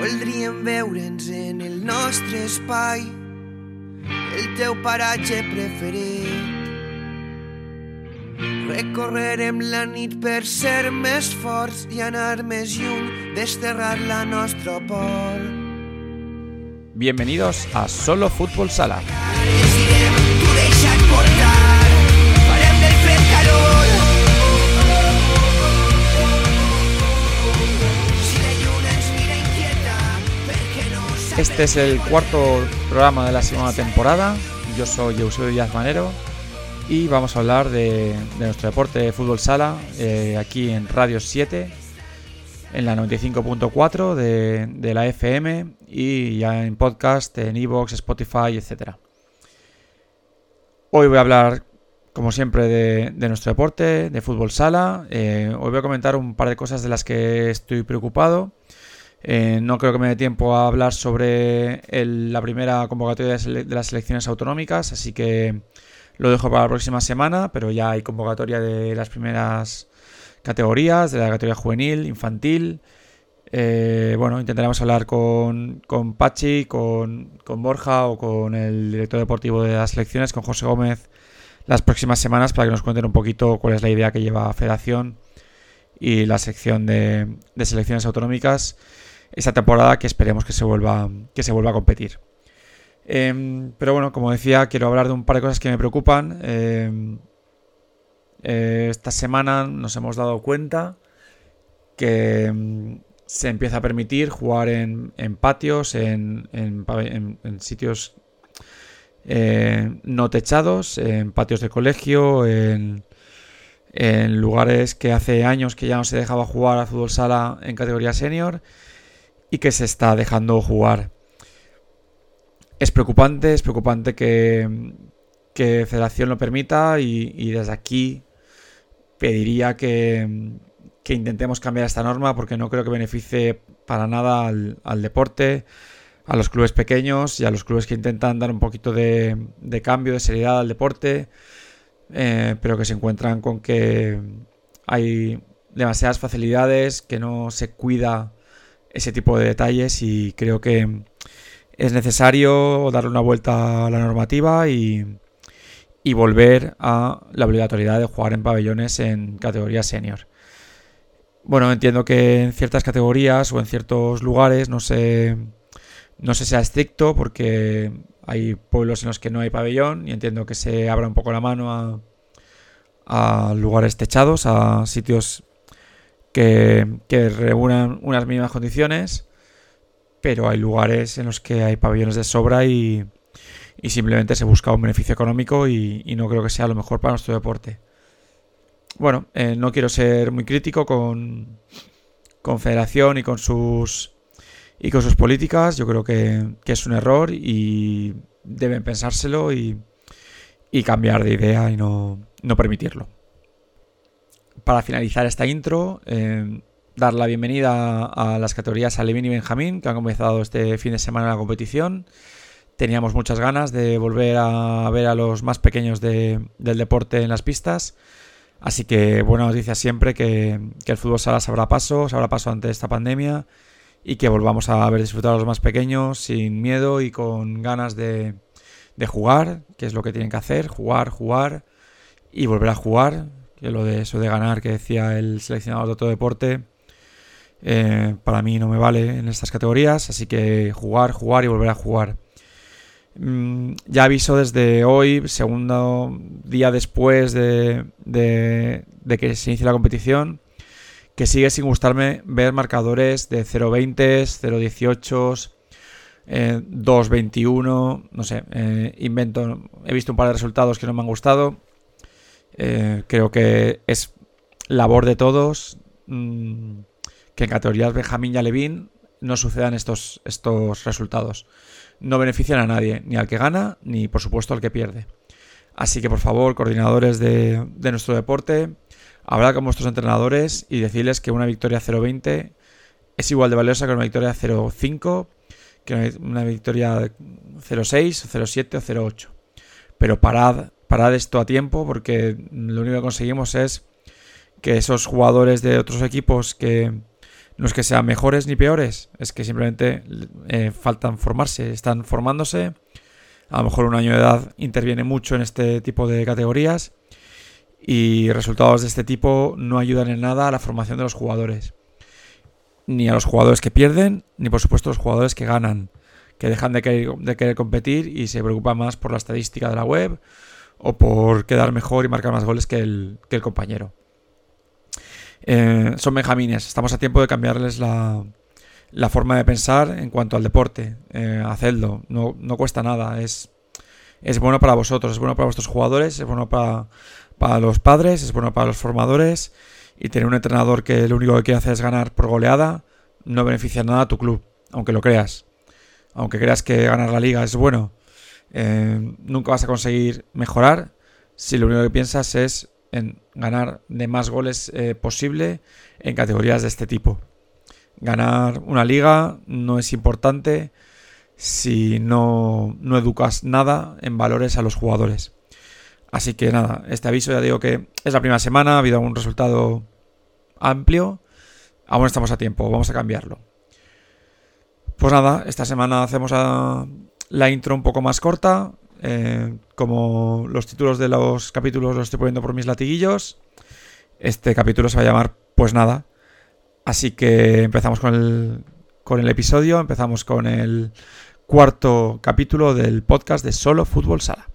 Voldríem veure'ns en el nostre espai, el teu paratge preferit. Recorrerem la nit per ser més forts i anar més lluny, desterrar la nostra por. Bienvenidos a Solo Fútbol Sala. Este es el cuarto programa de la segunda temporada. Yo soy Eusebio Díaz Manero y vamos a hablar de, nuestro deporte de fútbol sala eh, aquí en Radio 7, en la 95.4 de, de la FM y ya en podcast, en Evox, Spotify, etc. Hoy voy a hablar, como siempre, de, nuestro deporte, de fútbol sala. Eh, hoy voy a comentar un par de cosas de las que estoy preocupado. Eh, no creo que me dé tiempo a hablar sobre la primera convocatoria de, las selecciones autonómicas, así que lo dejo para la próxima semana, pero ya hay convocatoria de las primeras categorías, de la categoría juvenil, infantil. Eh, bueno, intentaremos hablar con, con Pachi, con, con Borja o con el director deportivo de las selecciones, con José Gómez, las próximas semanas para que nos cuenten un poquito cuál es la idea que lleva Federación y la sección de, de selecciones autonómicas esta temporada que esperemos que se vuelva, que se vuelva a competir. Em, pero bueno, como decía, quiero hablar de un par de cosas que me preocupan. Em, eh, esta semana nos hemos dado cuenta que em, se empieza a permitir jugar en, patios, en, en sitios eh, no techados, en patios de colegio, en lugares que hace años que ya no se dejaba jugar a fútbol sala en categoría senior y que se está dejando jugar. Es preocupante, es preocupante que, que Federación lo permita y, desde aquí pediría que, que intentemos cambiar esta norma porque no creo que beneficie para nada al, al deporte, a los clubes pequeños y a los clubes que intentan dar un poquito de, de cambio, de seriedad al deporte, eh, pero que se encuentran con que hay demasiadas facilidades, que no se cuida ese tipo de detalles y creo que es necesario darle una vuelta a la normativa y, volver a la obligatoriedad de jugar en pabellones en categoría senior. Bueno, entiendo que en ciertas categorías o en ciertos lugares no se, no se sea estricto porque hay pueblos en los que no hay pabellón y entiendo que se abra un poco la mano a lugares techados, a sitios que, que reúnan unas mínimas condiciones, pero hay lugares en los que hay pabellones de sobra y, y simplemente se busca un beneficio económico y, no creo que sea lo mejor para nuestro deporte. Bueno, eh, no quiero ser muy crítico con, con Federación y con sus y con sus políticas. Yo creo que, que es un error y deben pensárselo y, y cambiar de idea y no, no permitirlo para finalizar esta intro, eh, dar la bienvenida a las categorías Alevín y Benjamín, que han comenzado este fin de semana la competición. Teníamos muchas ganas de volver a ver a los más pequeños de- del deporte en las pistas. Así que buena noticia siempre que, el fútbol sala se paso, se abra paso ante esta pandemia y que volvamos a ver disfrutar a los más pequeños sin miedo y con ganas de, de jugar, que es lo que tienen que hacer, jugar, jugar y volver a jugar, que lo de eso de ganar que decía el seleccionador de otro deporte, eh, para mí no me vale en estas categorías, así que jugar, jugar y volver a jugar. Mm, ya aviso desde hoy, segundo día después de, de- de que se inicie la competición, que sigue sin gustarme ver marcadores de 0.20, 0.18, eh, 2.21, no sé, eh, invento, he visto un par de resultados que no me han gustado. Eh, creo que es labor de todos mm, que en categorías Benjamín y Alevín no sucedan estos, estos resultados. No benefician a nadie, ni al que gana, ni por supuesto al que pierde. Así que por favor, coordinadores de, de nuestro deporte, hablad con vuestros entrenadores y decirles que una victoria 0-20 es igual de valiosa que una victoria 0-5, que una, una victoria 0-6, 0-7 o 0-8. Pero parad, parad esto a tiempo porque lo único que conseguimos es que esos jugadores de otros equipos que no es que sean mejores ni peores, es que simplemente eh, faltan formarse, están formándose. A lo mejor un año de edad interviene mucho en este tipo de categorías y resultados de este tipo no ayudan en nada a la formación de los jugadores. Ni a los jugadores que pierden, ni por supuesto a los jugadores que ganan, que dejan de querer, competir y se preocupan más por la estadística de la web o por quedar mejor y marcar más goles que el, compañero. Eh, son benjamines, estamos a tiempo de cambiarles la, forma de pensar en cuanto al deporte. Eh, hacedlo, no, cuesta nada, es, bueno para vosotros, es bueno para vuestros jugadores, es bueno para, para los padres, es bueno para los formadores y tener un entrenador que lo único que quiere hacer es ganar por goleada no beneficia nada a tu club, aunque lo creas. Aunque creas que ganar la liga es bueno, eh, nunca vas a conseguir mejorar si lo único que piensas es en ganar de más goles eh, posible en categorías de este tipo. Ganar una liga no es importante si no, no educas nada en valores a los jugadores. Así que nada, este aviso ya digo que es la primera semana, ha habido un resultado amplio. Aún estamos a tiempo, vamos a cambiarlo. Pues nada, esta semana hacemos la intro un poco más corta. Eh, como los títulos de los capítulos los estoy poniendo por mis latiguillos, este capítulo se va a llamar Pues nada. Así que empezamos con el, con el episodio, empezamos con el cuarto capítulo del podcast de Solo Fútbol Sala.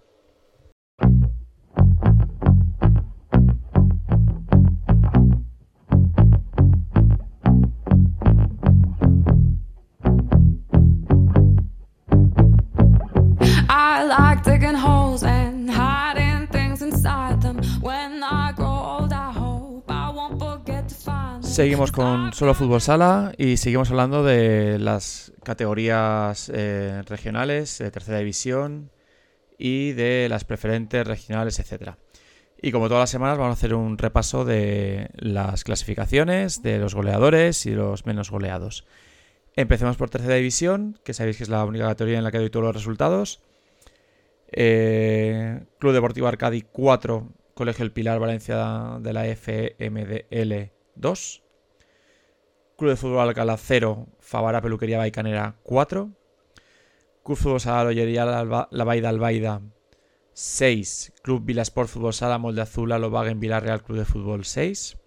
Seguimos con Solo Fútbol Sala y seguimos hablando de las categorías eh, regionales, de tercera división y de las preferentes regionales, etcétera. Y como todas las semanas vamos a hacer un repaso de las clasificaciones, de los goleadores y los menos goleados. Empecemos por tercera división, que sabéis que es la única categoría en la que doy todos los resultados. Eh, Club Deportivo Arcadi 4, Colegio El Pilar Valencia de la FMDL 2. Club de Fútbol Alcalá 0, Favara Peluquería Baicanera 4. Club Fútbol Sala Lollería La Baida Albaida 6. Club Vila Sport Fútbol Sala Molde Azul Alobagen Villarreal Club de Fútbol 6.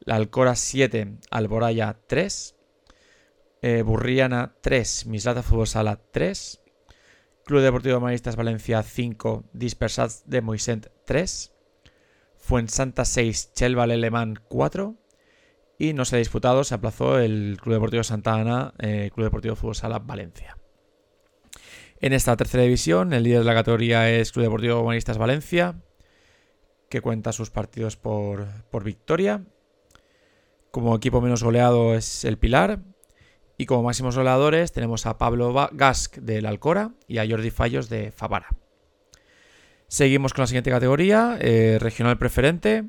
La Alcora 7, Alboraya 3. Eh, Burriana 3, Mislata Fútbol Sala 3. Club Deportivo Maristas Valencia 5, Dispersats de Moisent 3. Fuensanta 6, Chelval Alemán 4. Y no se ha disputado, se aplazó el Club Deportivo Santa Ana, eh, Club Deportivo Fútbol Sala Valencia. En esta tercera división, el líder de la categoría es Club Deportivo Humanistas Valencia, que cuenta sus partidos por, por victoria. Como equipo menos goleado es el Pilar. Y como máximos goleadores tenemos a Pablo Gask del Alcora y a Jordi Fallos de Favara. Seguimos con la siguiente categoría, eh, regional preferente.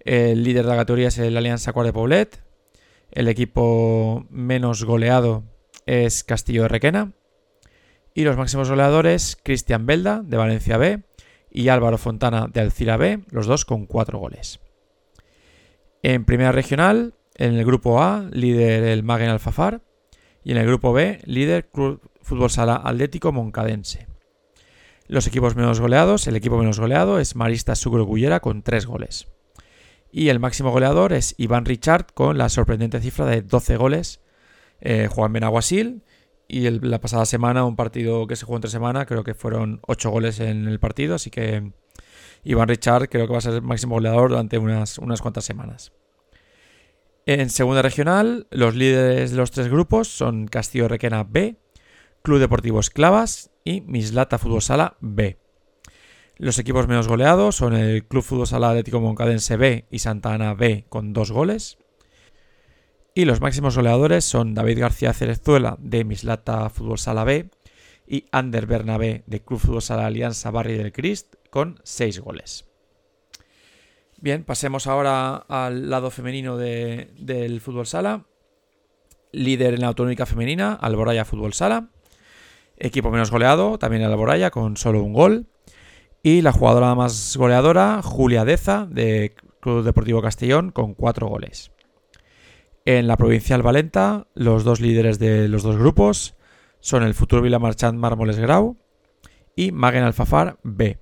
El líder de la categoría es el Alianza Cuart de Poblet. El equipo menos goleado es Castillo de Requena. Y los máximos goleadores, Cristian Belda de Valencia B y Álvaro Fontana de Alcira B, los dos con cuatro goles. En primera regional, en el grupo A, líder el Magen Alfafar. Y en el grupo B, líder Club Fútbol Sala Atlético Moncadense. Los equipos menos goleados, el equipo menos goleado es Marista Sugro con tres goles. Y el máximo goleador es Iván Richard con la sorprendente cifra de 12 goles. Eh, Juan Benaguasil. Y la pasada semana, un partido que se jugó entre semana, creo que fueron 8 goles en el partido. Así que Iván Richard creo que va a ser el máximo goleador durante unas, unas cuantas semanas. En segunda regional, los líderes de los tres grupos son Castillo Requena B, Club Deportivo Esclavas y Mislata Fútbol Sala B. Los equipos menos goleados son el Club Fútbol Sala Atlético Moncadense B y Santa Ana B con dos goles. Y los máximos goleadores son David García Cerezuela de Mislata Fútbol Sala B y Ander Bernabé de Club Fútbol Sala Alianza Barri del Crist con seis goles. Bien, pasemos ahora al lado femenino del fútbol sala. Líder en la autonómica femenina, Alboraya Fútbol Sala. Equipo menos goleado, también Alboraya, con solo un gol. Y la jugadora más goleadora, Julia Deza, de Club Deportivo Castellón, con cuatro goles. En la provincial Valenta, los dos líderes de los dos grupos son el Futuro Marchand Mármoles Grau y Magen Alfafar B.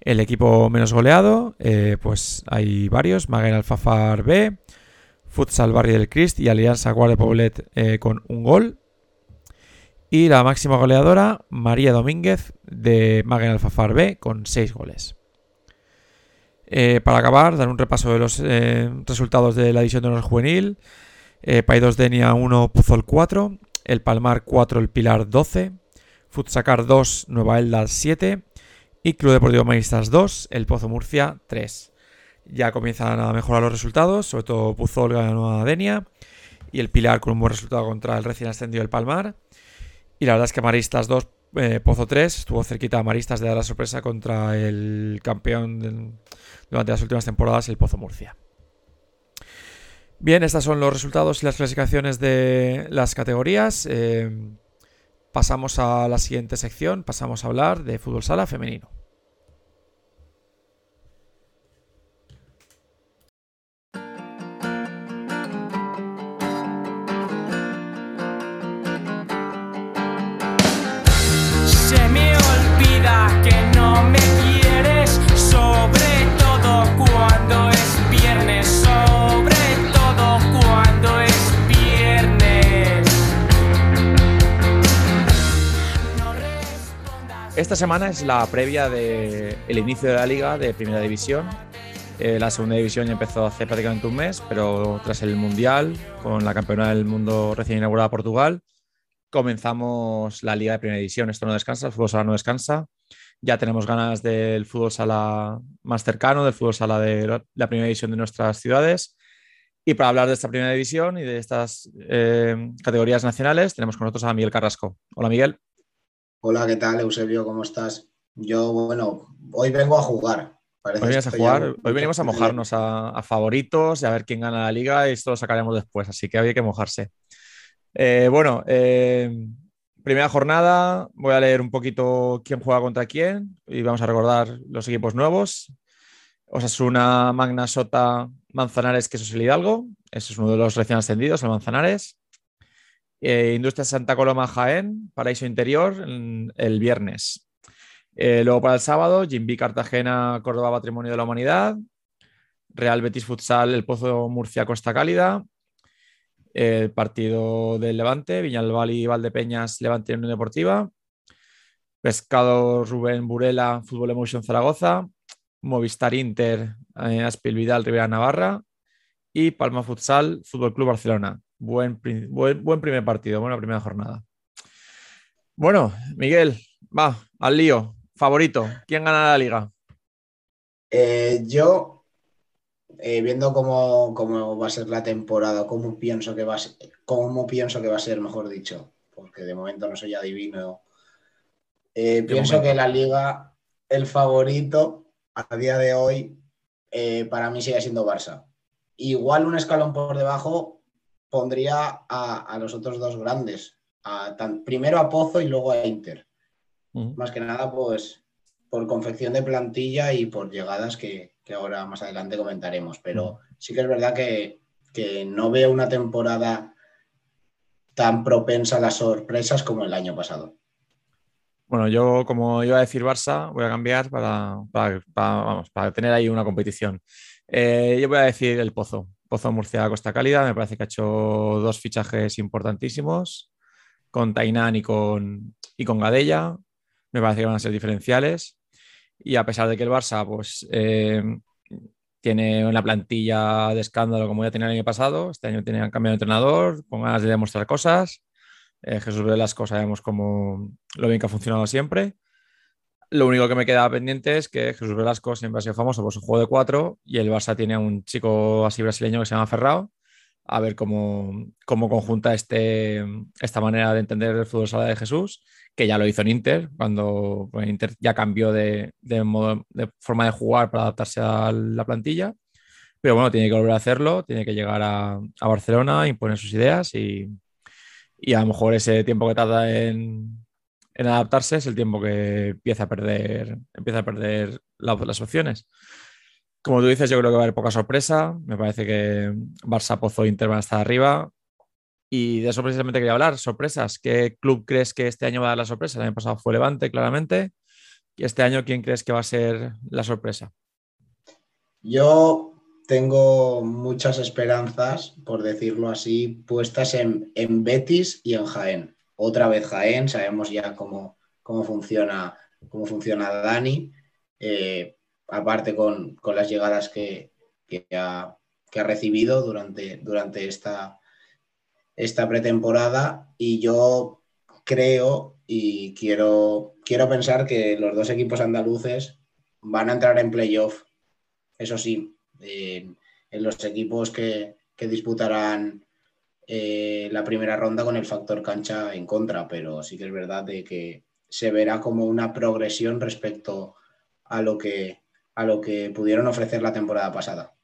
El equipo menos goleado, eh, pues hay varios, Magen Alfafar B, Futsal Barri del Crist y Alianza Guardia Poblet eh, con un gol. Y la máxima goleadora, María Domínguez de Magen Alfafar B con 6 goles. Eh, para acabar, dar un repaso de los resultados de la edición de honor juvenil. Paidos Denia 1, Puzol 4, El Palmar 4, El Pilar 12, Futsacar 2, Nueva Elda 7, y Club Deportivo Maristas 2, el Pozo Murcia 3. Ya comienzan a mejorar los resultados, sobre todo Puzol ganó a Denia y el Pilar con un buen resultado contra el recién ascendido del Palmar. Y la verdad es que Maristas 2, eh, Pozo 3, estuvo cerquita a Maristas de dar la sorpresa contra el campeón durante las últimas temporadas, el Pozo Murcia. Bien, estos son los resultados y las clasificaciones de las categorías. Eh, pasamos a la siguiente sección, pasamos a hablar de fútbol sala femenino. Esta semana es la previa del inicio de la liga de Primera División. Eh, la segunda división ya empezó hace prácticamente un mes, pero tras el Mundial, con la campeona del mundo recién inaugurada Portugal, comenzamos la liga de Primera División. Esto no descansa, el fútbol sala no descansa. Ya tenemos ganas del fútbol sala más cercano, del fútbol sala de la Primera División de nuestras ciudades. Y para hablar de esta Primera División y de estas eh, categorías nacionales, tenemos con nosotros a Miguel Carrasco. Hola Miguel. Hola, ¿qué tal, Eusebio? ¿Cómo estás? Yo, bueno, hoy vengo a jugar. hoy a jugar. Hoy venimos a mojarnos a, favoritos y a ver quién gana la liga y esto lo sacaremos después, así que hay que mojarse. Eh, bueno, eh, primera jornada, voy a leer un poquito quién juega contra quién y vamos a recordar los equipos nuevos. Osasuna, Magna, Sota, Manzanares, que eso es el Hidalgo. Ese es uno de los recién ascendidos, el Manzanares. Eh, Industria Santa Coloma Jaén, Paraíso Interior, el viernes. Eh, luego para el sábado, Jimbi Cartagena, Córdoba Patrimonio de la Humanidad, Real Betis Futsal, El Pozo Murcia Costa Cálida, el partido del Levante, Viñalbal y Valdepeñas, Levante Unión Deportiva, Pescado Rubén Burela, Fútbol Emotion Zaragoza, Movistar Inter, eh, Aspil Vidal, Rivera Navarra y Palma Futsal, Fútbol Club Barcelona. Buen, buen, primer partido, buena primera jornada. Bueno, Miguel, va, al lío. Favorito, ¿quién gana la liga? Eh, yo, eh, viendo cómo, va a ser la temporada, cómo pienso que va a ser, cómo pienso que va a ser, mejor dicho, porque de momento no soy adivino. Eh, pienso que la liga, el favorito a día de hoy, para mí sigue siendo Barça. Igual un escalón por debajo, pondría a, los otros dos grandes, primero a Pozo y luego a Inter. Más que nada, pues por confección de plantilla y por llegadas que, ahora más adelante comentaremos. Pero sí que es verdad que, no veo una temporada tan propensa a las sorpresas como el año pasado. Bueno, yo como iba a decir Barça, voy a cambiar para, para, tener ahí una competición. Eh, yo voy a decir el Pozo. Pozo Murcia Costa Cálida, me parece que ha hecho dos fichajes importantísimos con Tainán y con, y con Gadella. Me parece que van a ser diferenciales. Y a pesar de que el Barça pues, eh, tiene una plantilla de escándalo como ya tenía el año pasado, este año tiene cambiado de entrenador, con ganas de demostrar cosas. Eh, Jesús Velasco sabemos cómo lo bien que ha funcionado siempre. Lo único que me queda pendiente es que Jesús Velasco siempre ha sido famoso por su juego de cuatro y el Barça tiene a un chico así brasileño que se llama Ferrao. A ver cómo, cómo conjunta este, esta manera de entender el fútbol sala de Jesús, que ya lo hizo en Inter, cuando pues, Inter ya cambió de, modo, de forma de jugar para adaptarse a la plantilla. Pero bueno, tiene que volver a hacerlo, tiene que llegar a, a Barcelona, imponer sus ideas y, y a lo mejor ese tiempo que tarda en, en adaptarse es el tiempo que empieza a perder, empieza a perder las opciones. Como tú dices, yo creo que va a haber poca sorpresa. Me parece que Barça, Pozo e Inter van a estar arriba. Y de eso precisamente quería hablar, sorpresas. ¿Qué club crees que este año va a dar la sorpresa? El año pasado fue Levante, claramente. ¿Y este año quién crees que va a ser la sorpresa? Yo tengo muchas esperanzas, por decirlo así, puestas en, Betis y en Jaén. Otra vez Jaén, sabemos ya cómo, cómo, funciona, cómo funciona Dani, eh, aparte con, las llegadas que, ha, recibido durante, durante esta, esta pretemporada. Y yo creo y quiero, quiero pensar que los dos equipos andaluces van a entrar en playoff. Eso sí, en los equipos que, disputarán eh, la primera ronda con el factor cancha en contra, pero sí que es verdad de que se verá como una progresión respecto a lo que, a lo que pudieron ofrecer la temporada pasada.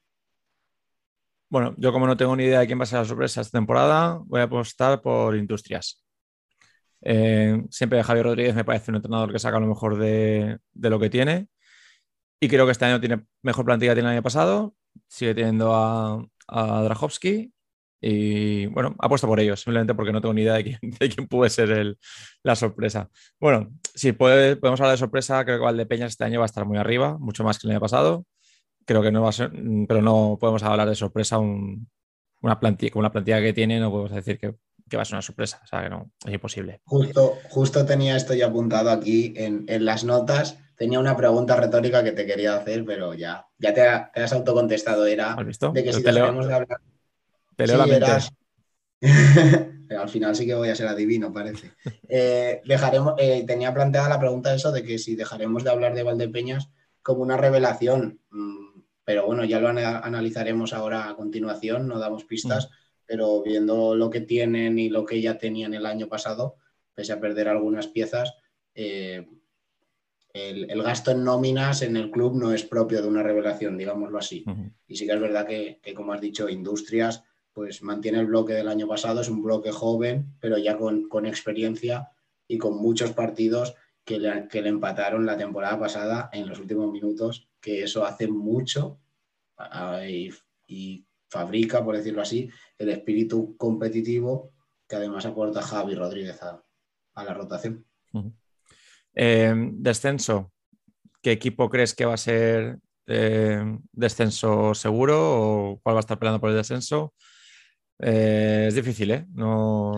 Bueno, yo como no tengo ni idea de quién va a ser la sorpresa esta temporada, voy a apostar por Industrias. Eh, siempre Javier Rodríguez me parece un entrenador que saca lo mejor de, lo que tiene y creo que este año tiene mejor plantilla que el año pasado. Sigue teniendo a, a Drahovski. Y bueno, apuesto por ellos, simplemente porque no tengo ni idea de quién, puede ser la sorpresa. Bueno, si podemos hablar de sorpresa, creo que Valdepeñas este año va a estar muy arriba, mucho más que el año pasado. Creo que no va a ser, pero no podemos hablar de sorpresa. una plantilla, con una plantilla que tiene, no podemos decir que, va a ser una sorpresa. O sea, que no, es imposible. Justo, justo tenía esto ya apuntado aquí en, en las notas tenía una pregunta retórica que te quería hacer, pero ya, ya te, has autocontestado. Era de que si dejaremos de hablar. Al final sí que voy a ser adivino, parece. Eh, dejaremos, eh, tenía planteada la pregunta eso de que si dejaremos de hablar de Valdepeñas como una revelación. Mm, pero bueno, ya lo analizaremos ahora a continuación, no damos pistas, mm. pero viendo lo que tienen y lo que ya tenían el año pasado, pese a perder algunas piezas, eh, el, gasto en nóminas en el club no es propio de una revelación, digámoslo así. Y sí que es verdad que, como has dicho, Industrias pues mantiene el bloque del año pasado, es un bloque joven, pero ya con, experiencia y con muchos partidos que le, que le, empataron la temporada pasada en los últimos minutos, que eso hace mucho y, fabrica, por decirlo así, el espíritu competitivo que además aporta Javi Rodríguez a, la rotación. Em, descenso, ¿qué equipo crees que va a ser em, descenso seguro o cuál va a estar peleando por el descenso? Eh, es difícil, ¿eh? No...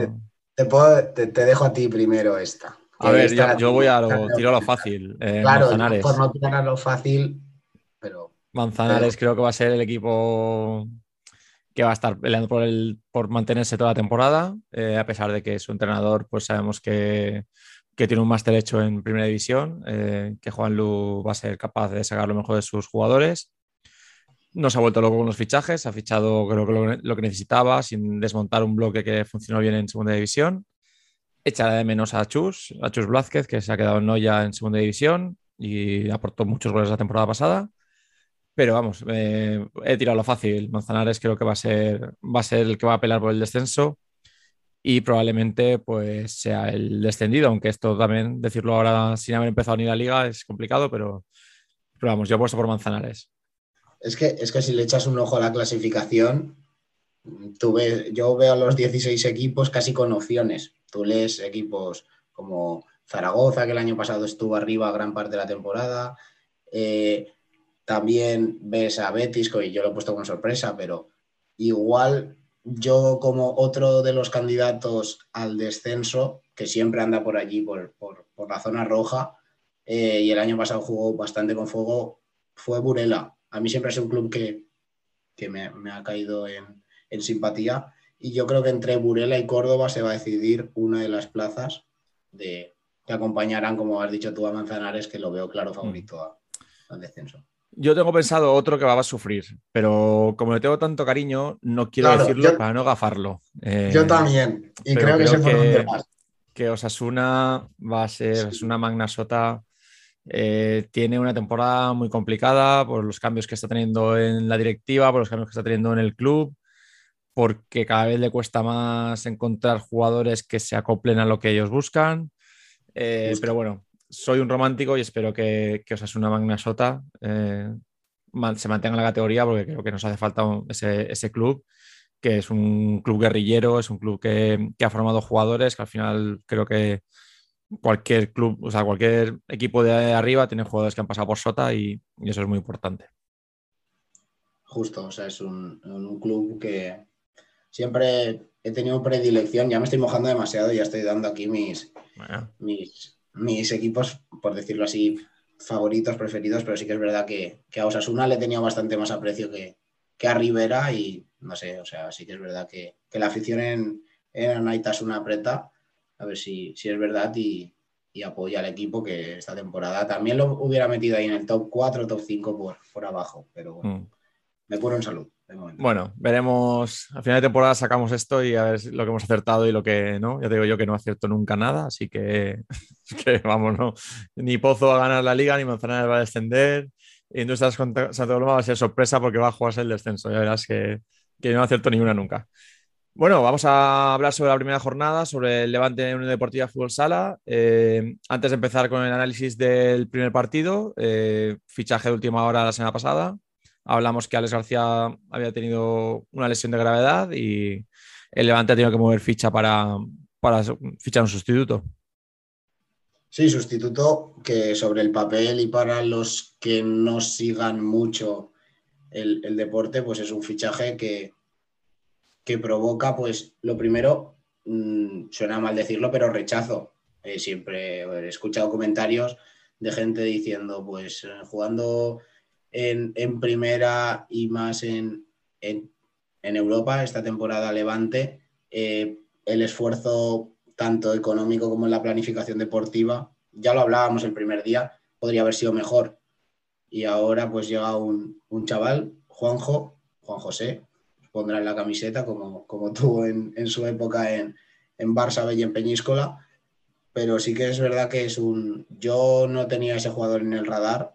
Te, dejo a ti primero esta. A ver, yo, voy a lo, tiro a lo fácil. Eh, claro, por no tirar a lo fácil. Manzanares creo que va a ser el equipo que va a estar peleando por, el, por mantenerse toda la temporada, eh, a pesar de que su entrenador, pues sabemos que que tiene un máster hecho en primera división, eh, que Juan Lu va a ser capaz de sacar lo mejor de sus jugadores. No se ha vuelto loco con los fichajes, ha fichado creo que lo, que necesitaba sin desmontar un bloque que funcionó bien en segunda división. Echará de menos a Chus, a Chus Blázquez, que se ha quedado en Noya en segunda división y aportó muchos goles la temporada pasada. Pero vamos, eh, he tirado lo fácil. Manzanares creo que va a ser, va a ser el que va a pelear por el descenso y probablemente pues sea el descendido, aunque esto también decirlo ahora sin haber empezado ni la liga es complicado, pero, vamos, yo he puesto por Manzanares. Es que, es que si le echas un ojo a la clasificación, tú yo veo a los 16 equipos casi con opciones. Tú lees equipos como Zaragoza, que el año pasado estuvo arriba gran parte de la temporada. Eh, también ves a Betis, que yo lo he puesto con sorpresa, pero igual yo como otro de los candidatos al descenso, que siempre anda por allí, por, la zona roja, eh, y el año pasado jugó bastante con fuego, fue Burela. A mí siempre es un club que, me, ha caído en, simpatía, y yo creo que entre Burela y Córdoba se va a decidir una de las plazas de, que acompañarán, como has dicho tú, a Manzanares, que lo veo claro favorito al descenso. Yo tengo pensado otro que va a sufrir, pero como le tengo tanto cariño, no quiero decirlo para no gafarlo. Eh, yo también, y creo que, que, que Osasuna va a ser una magna sota. Eh, tiene una temporada muy complicada por los cambios que está teniendo en la directiva, por los cambios que está teniendo en el club, porque cada vez le cuesta más encontrar jugadores que se acoplen a lo que ellos buscan. Eh, pero bueno, soy un romántico y espero que, que os una magna sota. Eh, se mantenga en la categoría porque creo que nos hace falta ese, club, que es un club guerrillero, es un club que, ha formado jugadores, que al final creo que cualquier club, o sea, cualquier equipo de arriba tiene jugadores que han pasado por Sota y, eso es muy importante. Justo, o sea, es un, club que siempre he tenido predilección, ya me estoy mojando demasiado y ya estoy dando aquí mis, mis, mis equipos, por decirlo así, favoritos, preferidos, pero sí que es verdad que, a Osasuna le tenido bastante más aprecio que, que, a Rivera y no sé, o sea, sí que es verdad que, la afición en, en una apreta, a ver si, si es verdad y, apoya al equipo que esta temporada también lo hubiera metido ahí en el top 4, top 5 por, por abajo, pero bueno, mm. me curo en salud. Bueno, veremos. A final de temporada sacamos esto y a ver lo que hemos acertado y lo que no. Ya te digo yo que no acierto nunca nada, así que, que vamos, no. Ni Pozo va a ganar la liga, ni Manzanares va a descender. Y Industrias Santo Coloma va a ser sorpresa porque va a jugarse el descenso. Ya verás que, que no acierto ninguna nunca. Bueno, vamos a hablar sobre la primera jornada, sobre el Levante Unión Deportiva Fútbol Sala. Eh, antes de empezar con el análisis del primer partido, eh, fichaje de última hora la semana pasada hablamos que Alex García había tenido una lesión de gravedad y el Levante ha tenido que mover ficha para, fichar un sustituto. Sí, sustituto que sobre el papel y para los que no sigan mucho el, deporte, pues es un fichaje que, que provoca, pues lo primero, mm, suena mal decirlo, pero rechazo. Eh, siempre he escuchado comentarios de gente diciendo, pues jugando en, primera y más en, en, Europa, esta temporada Levante, eh, el esfuerzo tanto económico como en la planificación deportiva, ya lo hablábamos el primer día, podría haber sido mejor. Y ahora pues llega un, chaval, Juanjo, Juan José, pondrá en la camiseta como, como tuvo en, su época en, en Barça y en Peñíscola, pero sí que es verdad que es un... Yo no tenía ese jugador en el radar,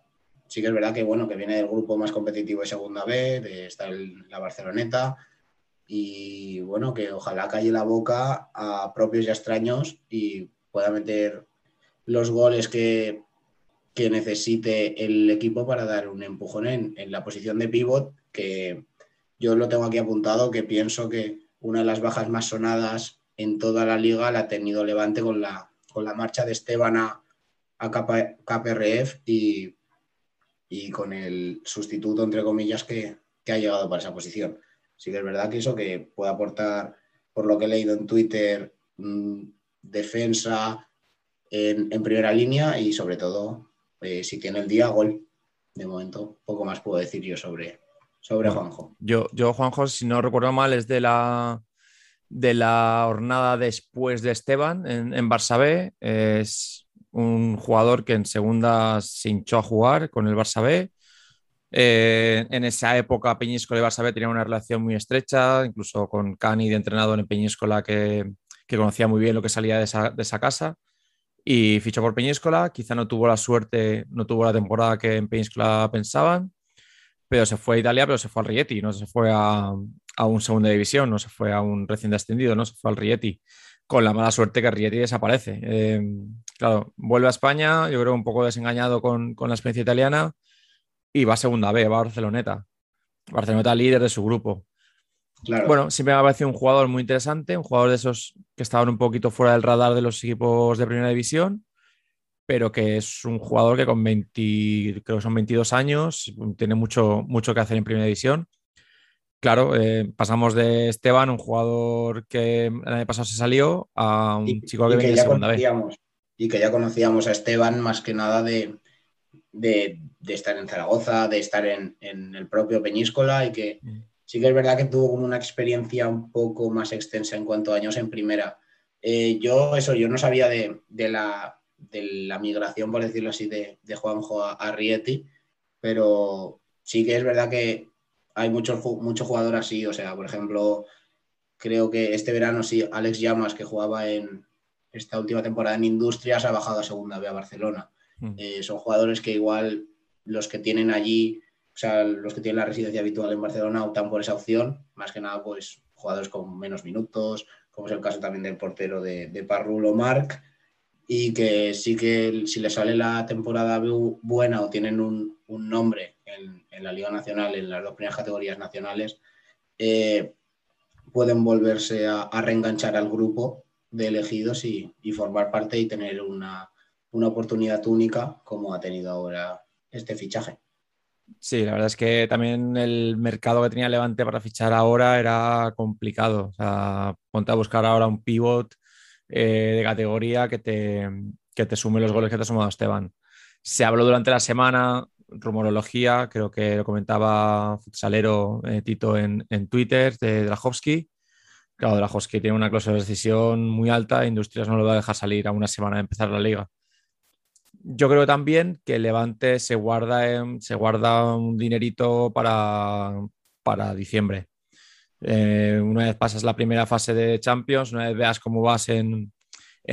sí que es verdad que bueno, que viene del grupo más competitivo de segunda B, de en la Barceloneta, y bueno, que ojalá calle la boca a propios y extraños y pueda meter los goles que, que necesite el equipo para dar un empujón en, en, la posición de pivot, que yo lo tengo aquí apuntado, que pienso que una de las bajas más sonadas en toda la liga la ha tenido Levante con la, con la marcha de Esteban a, a KPRF y y con el sustituto, entre comillas, que, ha llegado para esa posición. Sí que es verdad que eso que puede aportar, por lo que he leído en Twitter, mm, defensa en, primera línea y sobre todo, eh, si tiene el día, gol. De momento, poco más puedo decir yo sobre, sobre Juanjo. Yo, yo, Juanjo, si no recuerdo mal, es de la, de la jornada después de Esteban en, en Barça B. Es un jugador que en segunda se hinchó a jugar con el Barça B. Eh, en esa época Peñíscola y Barça B tenían una relación muy estrecha, incluso con Cani de entrenador en Peñíscola que, que conocía muy bien lo que salía de esa, casa y fichó por Peñíscola. Quizá no tuvo la suerte, no tuvo la temporada que en Peñíscola pensaban, pero se fue a Italia, pero se fue al Rieti, no se fue a, a un segunda división, no se fue a un recién descendido, no se fue al Rieti con la mala suerte que Rieti desaparece. Eh, claro, vuelve a España, yo creo un poco desengañado con, la experiencia italiana y va a segunda B, va a Barceloneta. Barceloneta líder de su grupo. Bueno, siempre me ha parecido un jugador muy interesante, un jugador de esos que estaban un poquito fuera del radar de los equipos de primera división, pero que es un jugador que con 20, creo que son 22 años, tiene mucho, mucho que hacer en primera división Claro, eh, pasamos de Esteban, un jugador que el año pasado se salió, a un chico que, venía de segunda vez. Y que ya conocíamos a Esteban más que nada de, de, estar en Zaragoza, de estar en, el propio Peñíscola y que mm. sí que es verdad que tuvo como una experiencia un poco más extensa en cuanto a años en primera. Eh, yo, eso, yo no sabía de, la, de la migración, por decirlo así, de, Juanjo a Rieti, pero sí que es verdad que hay muchos mucho jugadores así, o sea, por ejemplo, creo que este verano sí, Alex Llamas, que jugaba en esta última temporada en Industrias, ha bajado a segunda B a Barcelona. Mm. Eh, son jugadores que igual los que tienen allí, o sea, los que tienen la residencia habitual en Barcelona optan por esa opción, más que nada, pues jugadores con menos minutos, como es el caso también del portero de, de Parrulo Marc. y que sí que si le sale la temporada buena o tienen un, nombre en, la Liga Nacional, en las dos primeras categorías nacionales, eh, pueden volverse a, reenganchar al grupo de elegidos y, formar parte y tener una, una oportunidad única como ha tenido ahora este fichaje. Sí, la verdad es que también el mercado que tenía Levante para fichar ahora era complicado. O sea, ponte a buscar ahora un pivot eh, de categoría que te, que te sume los goles que te ha sumado Esteban. Se habló durante la semana, rumorología, creo que lo comentaba Futsalero eh, Tito en, en, Twitter, de Drahovski. Claro, Drahovski tiene una cláusula de decisión muy alta, Industrias no lo va a dejar salir a una semana de empezar la liga yo creo también que Levante se guarda, se guarda un dinerito para, para diciembre. Eh, una vez pasas la primera fase de Champions, una vez veas cómo vas en,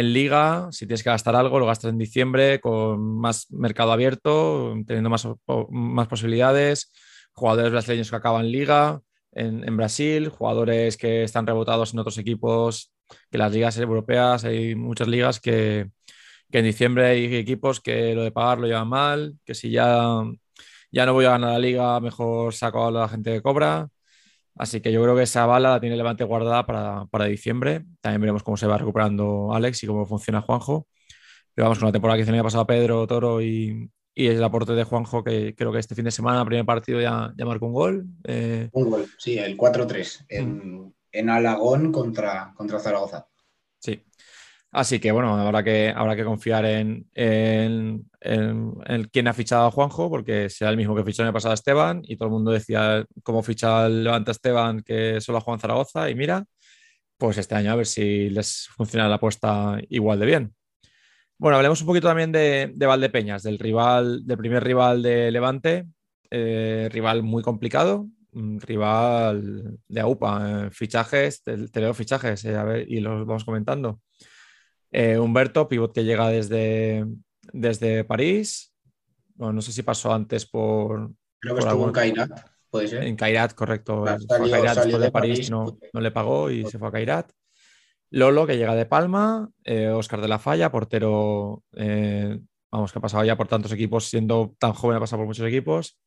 en, Liga, si tienes que gastar algo, lo gastas en diciembre con más mercado abierto, teniendo más, más posibilidades, jugadores brasileños que acaban Liga en, en Brasil, jugadores que están rebotados en otros equipos, que las ligas europeas, hay muchas ligas que, que en diciembre hay equipos que lo de pagar lo llevan mal, que si ya, ya no voy a ganar la liga, mejor saco a la gente que cobra. Así que yo creo que esa bala la tiene Levante guardada para, diciembre. También veremos cómo se va recuperando Alex y cómo funciona Juanjo. Pero vamos con la temporada que se me ha pasado Pedro, Toro y, el aporte de Juanjo, que creo que este fin de semana, primer partido, ya, ya marcó un gol. Eh. Un gol, sí, el 4-3 en, mm. en, Alagón contra, contra Zaragoza. Sí, Así que bueno, habrá que, confiar en, en, quien ha fichado a Juanjo, porque será el mismo que fichó en el pasado a Esteban, y todo el mundo decía cómo ficha Levante Esteban que solo a Juan Zaragoza, y mira, pues este año a ver si les funciona la apuesta igual de bien. Bueno, hablemos un poquito también de, de Valdepeñas, del rival, del primer rival de Levante, eh, rival muy complicado, rival de AUPA, eh, fichajes, te, leo fichajes, eh, a y los vamos comentando. Eh, Humberto, pivot que llega desde, desde París. no sé si pasó antes por. Creo que estuvo en Cairat, puede ser. En Cairat, correcto. después de, París, no, no, le pagó y se fue a Cairat. Lolo, que llega de Palma. Oscar eh, de la Falla, portero. Eh, vamos, que ha pasado ya por tantos equipos, siendo tan joven, ha pasado por muchos equipos.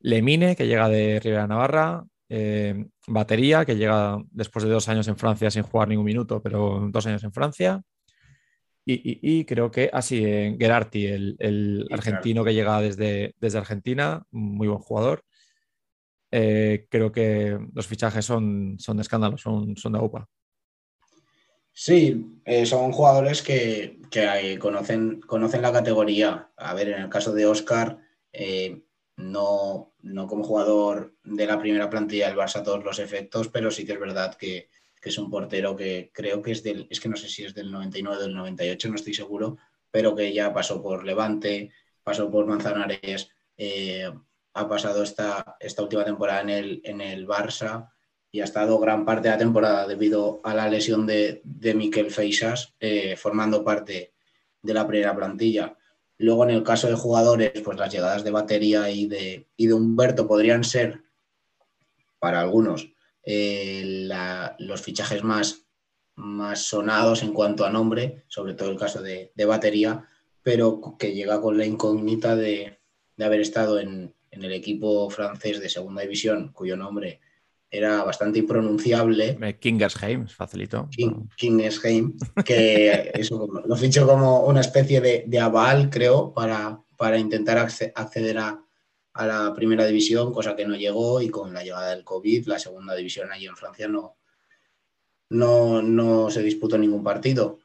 Lemine, que llega de Rivera Navarra. batería, que llega después de dos años en Francia sin jugar ningún minuto, pero dos años en Francia. Y, creo que así, ah, en Gerardi, el, argentino que llega desde, desde Argentina, muy buen jugador. Eh, creo que los fichajes son, son de escándalo, son, son de UPA. Sí, eh, son jugadores que, conocen, conocen la categoría. A ver, en el caso de Oscar, eh, no, no como jugador de la primera plantilla del Barça todos los efectos, pero sí que es verdad que, es un portero que creo que es del, es que no sé si es del 99 o del 98, no estoy seguro, pero que ya pasó por Levante, pasó por Manzanares, eh, ha pasado esta, esta última temporada en el, en el Barça y ha estado gran parte de la temporada debido a la lesión de, de Miquel Feixas, eh, formando parte de la primera plantilla. Luego, en el caso de jugadores, pues las llegadas de batería y de, y de Humberto podrían ser, para algunos, eh, los fichajes más, más sonados en cuanto a nombre, sobre todo el caso de, batería, pero que llega con la incógnita de, haber estado en, el equipo francés de segunda división, cuyo nombre era bastante impronunciable. Kingersheim, facilito. Kingersheim, que eso, lo fichó como una especie de, de aval, creo, para, para intentar acceder a, a la primera división, cosa que no llegó y con la llegada del COVID, la segunda división allí en Francia no, no, no se disputó ningún partido.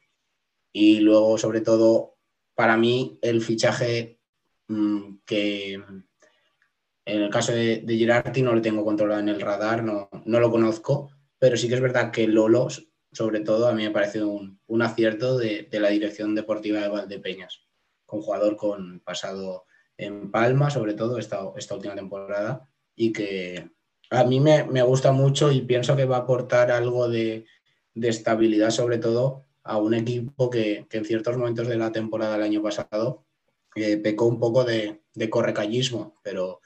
Y luego, sobre todo, para mí, el fichaje mm, que en el caso de, de, Girardi no lo tengo controlado en el radar, no, no lo conozco, pero sí que es verdad que Lolo, sobre todo, a mí me parece un, un acierto de, de, la dirección deportiva de Valdepeñas, con jugador con pasado en Palma, sobre todo esta, esta última temporada, y que a mí me, gusta mucho y pienso que va a aportar algo de, estabilidad, sobre todo a un equipo que, en ciertos momentos de la temporada del año pasado eh, pecó un poco de, correcallismo, pero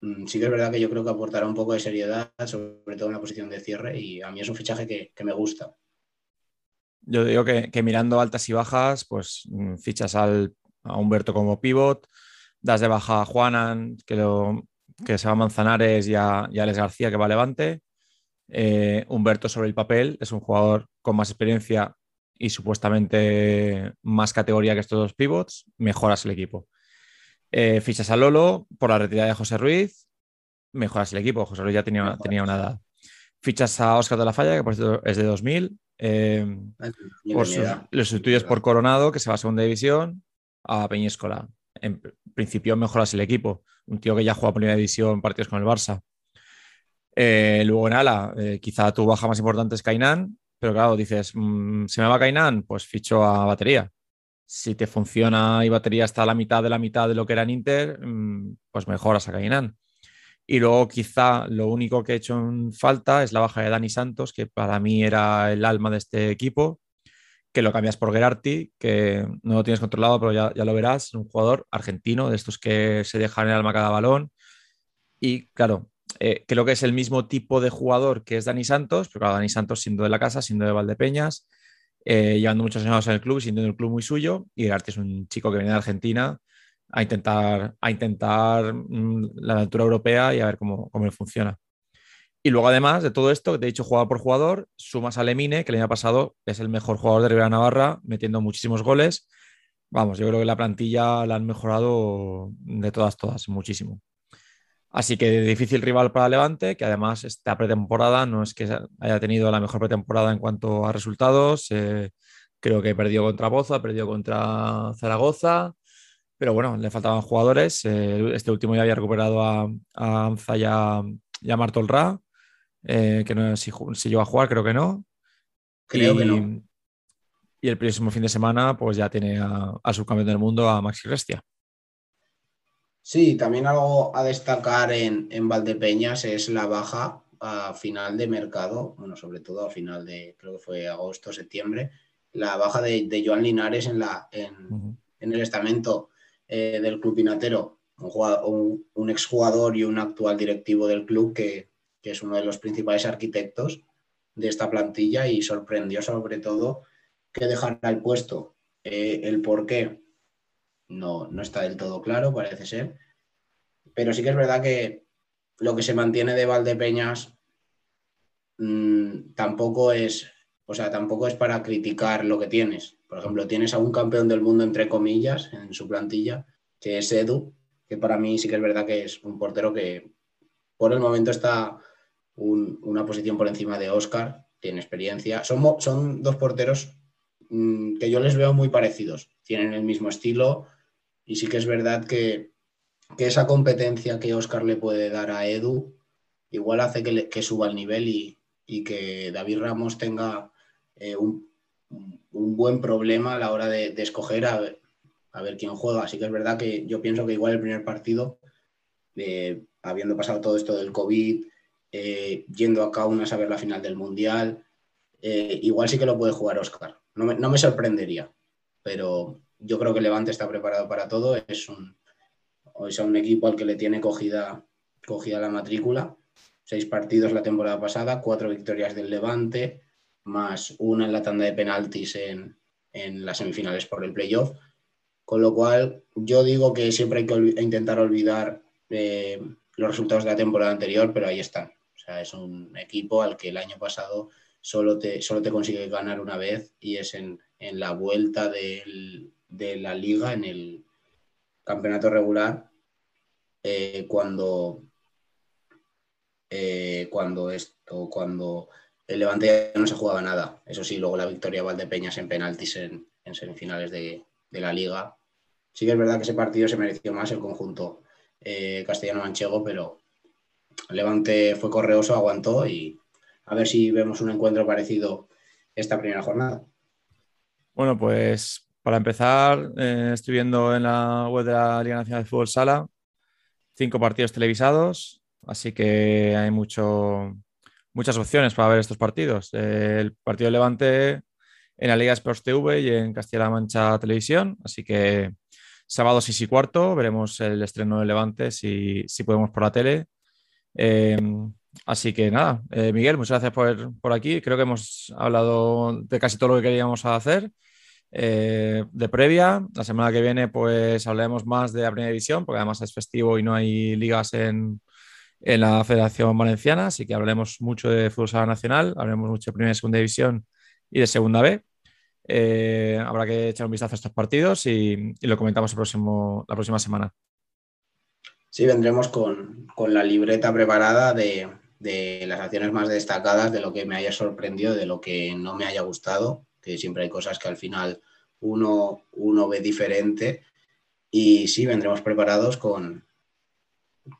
mm, sí que es verdad que yo creo que aportará un poco de seriedad, sobre todo en la posición de cierre, y a mí es un fichaje que, que me gusta. yo digo que, mirando altas y bajas, pues mm, fichas al, a Humberto como pivot, das de baja a Juanan, que, lo, que se va a Manzanares y a, Alex García, que va a Levante. Eh, Humberto sobre el papel es un jugador con más experiencia y supuestamente más categoría que estos dos pivots, mejoras el equipo. Eh, fichas a Lolo por la retirada de José Ruiz, mejoras el equipo. José Ruiz ya tenía, tenía una edad. Fichas a Oscar de la Falla, que por cierto es de 2000. Eh, los sustituyes por Coronado, que se va a segunda división, a Peñíscola. En principio mejoras el equipo. Un tío que ya juega primera división partidos con el Barça. Eh, luego en ala, eh, quizá tu baja más importante es Cainán, pero claro, dices, mm, ¿se me va Cainán? Pues ficho a batería. Si te funciona y batería está a la mitad de la mitad de lo que era en Inter, mm, pues mejoras a Cainán. Y luego quizá lo único que he hecho en falta es la baja de Dani Santos, que para mí era el alma de este equipo, que lo cambias por Gerardi, que no lo tienes controlado, pero ya, ya lo verás, un jugador argentino, de estos que se dejan el alma cada balón. Y claro, eh, creo que es el mismo tipo de jugador que es Dani Santos, pero claro, Dani Santos siendo de la casa, siendo de Valdepeñas, eh, llevando muchos años en el club, siendo el club muy suyo, y es un chico que viene de Argentina a intentar, a intentar mm, la altura europea y a ver cómo, cómo funciona. Y luego, además de todo esto, de hecho, jugador por jugador, sumas a Lemine, que el año pasado es el mejor jugador de Rivera Navarra, metiendo muchísimos goles. Vamos, yo creo que la plantilla la han mejorado de todas, todas, muchísimo. Así que difícil rival para Levante, que además esta pretemporada no es que haya tenido la mejor pretemporada en cuanto a resultados. Eh, creo que perdió contra Boza, perdió contra Zaragoza, pero bueno, le faltaban jugadores. Eh, este último ya había recuperado a, Anza y a, y Martolra, eh, que no si, si llegó a jugar, creo que no. Creo que no. Y el próximo fin de semana, pues ya tiene al subcampeón del mundo, a Maxi Restia. Sí, también algo a destacar en, en Valdepeñas es la baja a final de mercado, bueno, sobre todo a final de, creo que fue agosto, septiembre, la baja de, de Joan Linares en, la, en, en el estamento eh, del club Pinatero, un, un, exjugador y un actual directivo del club que, es uno de los principales arquitectos de esta plantilla y sorprendió sobre todo que dejara el puesto. Eh, el por qué no, no está del todo claro, parece ser. Pero sí que es verdad que lo que se mantiene de Valdepeñas mmm, tampoco es, o sea, tampoco es para criticar lo que tienes. Por ejemplo, tienes a un campeón del mundo, entre comillas, en su plantilla, que es Edu, que para mí sí que es verdad que es un portero que por el momento está una posición por encima de Oscar, tiene experiencia. Son, son dos porteros mm, que yo les veo muy parecidos, tienen el mismo estilo y sí que es verdad que, esa competencia que Oscar le puede dar a Edu igual hace que, suba el nivel y, que David Ramos tenga eh, un, un buen problema a la hora de, escoger a, ver quién juega. Así que es verdad que yo pienso que igual el primer partido, eh, habiendo pasado todo esto del COVID, eh, yendo a Kaunas a ver la final del Mundial, eh, igual sí que lo puede jugar Oscar. No me, sorprendería, pero yo creo que Levante está preparado para todo. Es un, es un equipo al que le tiene cogida, cogida la matrícula. Seis partidos la temporada pasada, cuatro victorias del Levante, más una en la tanda de penaltis en, las semifinales por el playoff. Con lo cual, yo digo que siempre hay que intentar olvidar eh, los resultados de la temporada anterior, pero ahí están. O sea, es un equipo al que el año pasado solo te, solo te consigue ganar una vez y es en, la vuelta de la liga, en el campeonato regular, eh, cuando, eh, cuando esto, cuando el Levante no se jugaba nada. Eso sí, luego la victoria Valdepeñas en penaltis en, semifinales de, la Liga. Sí que es verdad que ese partido se mereció más el conjunto eh, castellano-manchego, pero Levante fue correoso, aguantó y a ver si vemos un encuentro parecido esta primera jornada. Bueno, pues para empezar, eh, estoy viendo en la web de la Liga Nacional de Fútbol Sala cinco partidos televisados, así que hay mucho, muchas opciones para ver estos partidos. el partido de Levante en la Liga Sports TV y en Castilla-La Mancha Televisión. Así que sábado 6 y cuarto veremos el estreno de Levante si, si podemos por la tele. Em, así que nada, eh, Miguel, muchas gracias por, por, aquí. Creo que hemos hablado de casi todo lo que queríamos hacer. Eh, de previa, la semana que viene pues hablaremos más de la primera división, porque además es festivo y no hay ligas en, en la Federación Valenciana, así que hablaremos mucho de fútbol sala nacional, hablaremos mucho de primera y segunda división y de segunda B. Eh, habrá que echar un vistazo a estos partidos y, lo comentamos el próximo, la próxima semana. Sí, vendremos con, la libreta preparada de, de, las acciones más destacadas, de lo que me haya sorprendido, de lo que no me haya gustado, que siempre hay cosas que al final uno, uno ve diferente. Y sí, vendremos preparados con,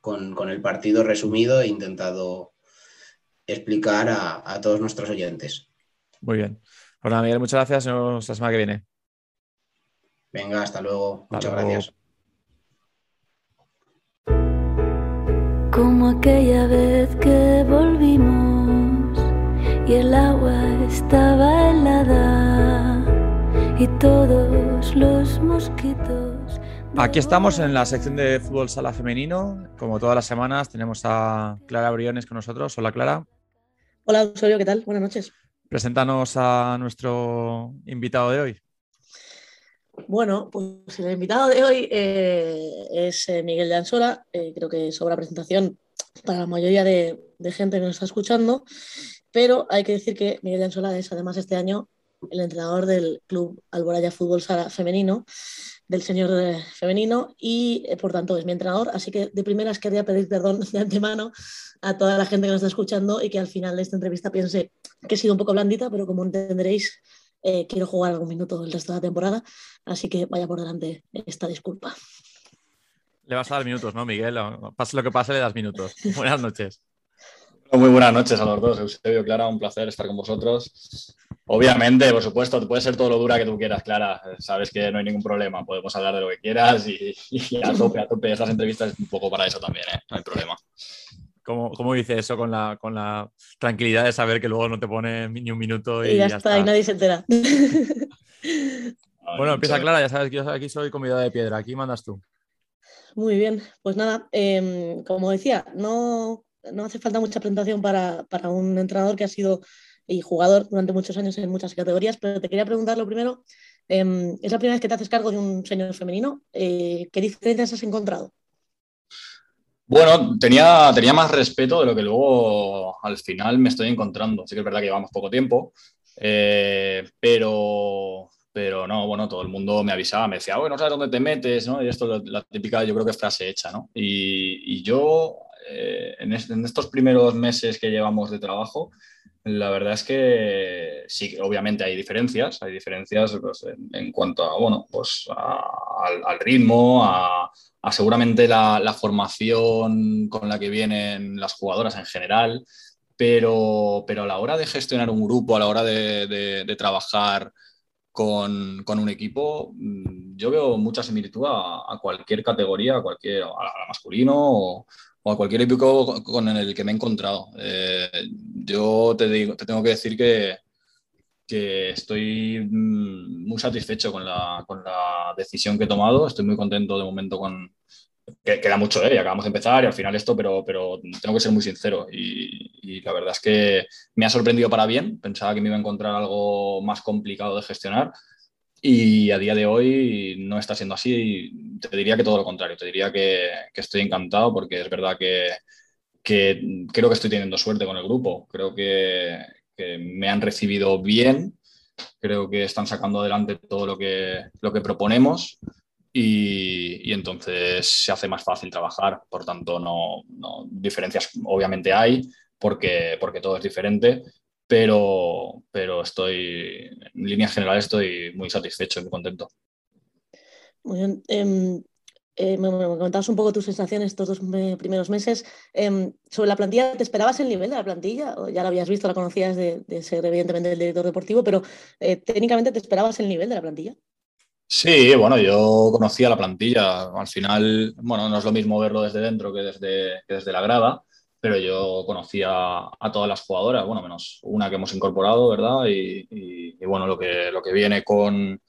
con, el partido resumido e intentado explicar a, todos nuestros oyentes. Muy bien. Bueno, Miguel, muchas gracias. Nos vemos la semana que viene. Venga, hasta luego. muchas gracias. Como aquella vez que volvimos y el agua estaba helada y todos los mosquitos Aquí estamos en la sección de fútbol sala femenino. Como todas las semanas, tenemos a Clara Briones con nosotros. Hola, Clara. Hola, yo. ¿qué tal? Buenas noches. Preséntanos a nuestro invitado de hoy. Bueno, pues el invitado de hoy eh, es eh, Miguel de Ansola. Eh, creo que sobra presentación para la mayoría de, gente que nos está escuchando, pero hay que decir que Miguel de Ansola es además este año el entrenador del Club Alboraya Fútbol Sala Femenino del señor eh, femenino y por tanto es mi entrenador. Así que de primeras quería pedir perdón de antemano a toda la gente que nos está escuchando y que al final de esta entrevista piense que he sido un poco blandita, pero como entenderéis, eh, quiero jugar algún minuto el resto de la temporada. Así que vaya por delante esta disculpa. Le vas a dar minutos, ¿no, Miguel? Pase lo que pase, le das minutos. Buenas noches. Muy buenas noches a los dos. Eusebio, Clara, un placer estar con vosotros. Obviamente, por supuesto, puede ser todo lo dura que tú quieras, Clara. Sabes que no hay ningún problema. Podemos hablar de lo que quieras y, a tope, a tope. Estas entrevistas es un poco para eso también, ¿eh? No hay problema. ¿Cómo, ¿Cómo, dice eso con la, con la tranquilidad de saber que luego no te pone ni un minuto y, ya, está, y nadie se entera? bueno, empieza Clara, ya sabes que yo aquí soy convidada de piedra, aquí mandas tú. Muy bien, pues nada, em, como decía, no, no hace falta mucha presentación para, para, un entrenador que ha sido y jugador durante muchos años en muchas categorías, pero te quería preguntar lo primero, em, es la primera vez que te haces cargo de un señor femenino, eh, ¿qué diferencias has encontrado? Bueno, tenía, tenía más respeto de lo que luego al final me estoy encontrando. Sí que es verdad que llevamos poco tiempo, eh, pero, pero no, bueno, todo el mundo me avisaba, me decía, bueno, no sabes dónde te metes, ¿no? Y esto es la típica, yo creo que frase hecha, ¿no? Y, yo, eh, en, estos primeros meses que llevamos de trabajo, la verdad es que sí, obviamente hay diferencias, hay diferencias pues, en, cuanto a, bueno, pues al, ritmo, a, seguramente la, formación con la que vienen las jugadoras en general, pero, pero a la hora de gestionar un grupo, a la hora de, trabajar con, un equipo, mm, yo veo mucha similitud a, cualquier categoría, a cualquier, a masculino o, o a cualquier equipo con el que me he encontrado. Eh, yo te, digo, te tengo que decir que, que estoy mm, muy satisfecho con la, con la, decisión que he tomado. Estoy muy contento de momento con... Que, queda mucho, ¿eh? Acabamos de empezar y al final esto, pero, pero tengo que ser muy sincero. Y, y, la verdad es que me ha sorprendido para bien. Pensaba que me iba a encontrar algo más complicado de gestionar y a día de hoy no está siendo así. Te diría que todo lo contrario. Te diría que, estoy encantado porque es verdad que, creo que estoy teniendo suerte con el grupo. Creo que, me han recibido bien. Creo que están sacando adelante todo lo que, proponemos. Y, entonces se hace más fácil trabajar. Por tanto, no, diferencias obviamente hay porque todo es diferente, pero, pero estoy, en líneas generales, estoy muy satisfecho y muy contento. Muy bien. Em, eh, me, comentabas un poco tus sensaciones estos dos primeros meses. Em, sobre la plantilla, ¿te esperabas el nivel de la plantilla? ya la habías visto, la conocías de, ser evidentemente el director deportivo, pero eh, técnicamente te esperabas el nivel de la plantilla. Sí, bueno, yo conocía la plantilla. Al final, bueno, no es lo mismo verlo desde dentro que desde, que desde la grada pero yo conocía a todas las jugadoras, bueno, menos una que hemos incorporado, ¿verdad? Y, bueno, lo que, lo que viene con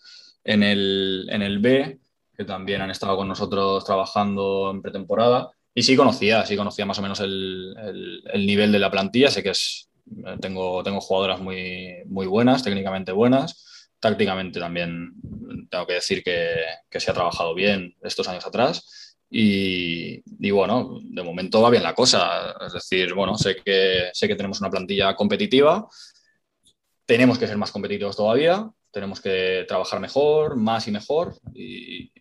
en el, en el B, que también han estado con nosotros trabajando en pretemporada. y sí conocía, sí conocía más o menos el, nivel de la plantilla, sé que es, tengo, tengo jugadoras muy, muy buenas, técnicamente buenas, tácticamente también tengo que decir que, que se ha trabajado bien estos años atrás. Y, y, bueno, de momento va bien la cosa. Es decir, bueno, sé que, sé que tenemos una plantilla competitiva, tenemos que ser más competitivos todavía, tenemos que trabajar mejor, más y mejor,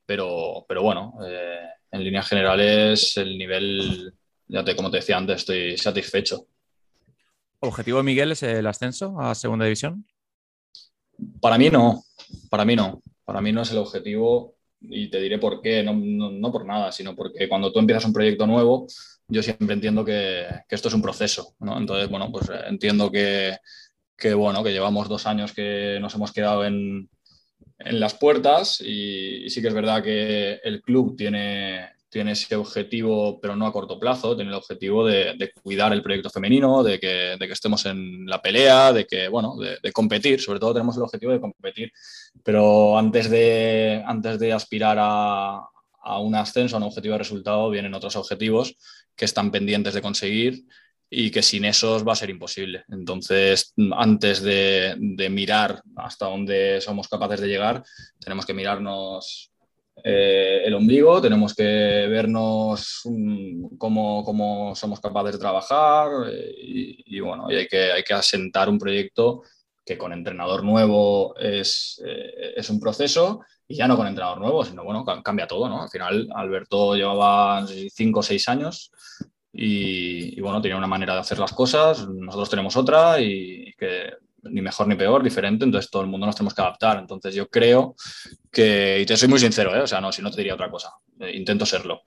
pero, pero bueno, eh, en líneas generales el nivel, ya te, como te decía antes, estoy satisfecho. ¿Objetivo de Miguel es el ascenso a segunda división? Para mí no, para mí no, para mí no es el objetivo y te diré por qué, no, no, por nada, sino porque cuando tú empiezas un proyecto nuevo, yo siempre entiendo que, que esto es un proceso, ¿no? Entonces, bueno, pues eh, entiendo que, que bueno, que llevamos dos años que nos hemos quedado en, en las puertas y, sí que es verdad que el club tiene, tiene ese objetivo, pero no a corto plazo, tiene el objetivo de, cuidar el proyecto femenino, de que, de que, estemos en la pelea, de que, bueno, de, competir, sobre todo tenemos el objetivo de competir, pero antes de, antes de aspirar a, a un ascenso, a un objetivo de resultado, vienen otros objetivos que están pendientes de conseguir y que sin esos va a ser imposible. Entonces, antes de, mirar hasta dónde somos capaces de llegar, tenemos que mirarnos eh, el ombligo, tenemos que vernos mm, cómo, somos capaces de trabajar eh, y, bueno, y hay, que, hay que asentar un proyecto que con entrenador nuevo es, eh, es, un proceso y ya no con entrenador nuevo, sino bueno, cambia todo, ¿no? Al final Alberto llevaba cinco o seis años y, bueno, tenía una manera de hacer las cosas, nosotros tenemos otra y que ni mejor ni peor, diferente, entonces todo el mundo nos tenemos que adaptar. Entonces yo creo que, y te soy muy sincero, ¿eh? o sea, no, si no te diría otra cosa, eh, intento serlo,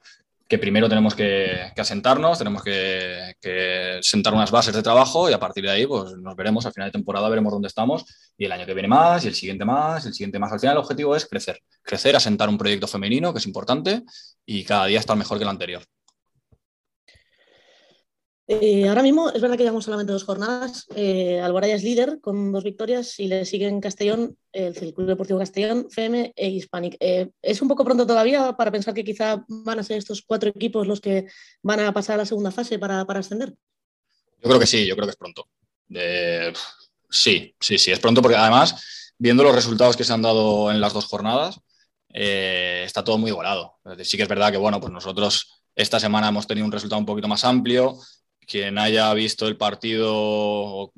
que primero tenemos que, asentarnos, tenemos que, que, sentar unas bases de trabajo y a partir de ahí pues nos veremos, al final de temporada veremos dónde estamos y el año que viene más y el siguiente más, el siguiente más. Al final el objetivo es crecer, crecer, asentar un proyecto femenino que es importante y cada día estar mejor que el anterior. Eh, ahora mismo es verdad que llevamos solamente dos jornadas. Eh, Alboraya es líder con dos victorias y le siguen Castellón, el, Club Deportivo Castellón, FM e Hispanic. Eh, es un poco pronto todavía para pensar que quizá van a ser estos cuatro equipos los que van a pasar a la segunda fase para, ascender. Yo creo que sí, yo creo que es pronto. sí, sí, sí, es pronto porque además, viendo los resultados que se han dado en las dos jornadas, está todo muy igualado. Sí que es verdad que, bueno, pues nosotros esta semana hemos tenido un resultado un poquito más amplio quien haya visto el partido,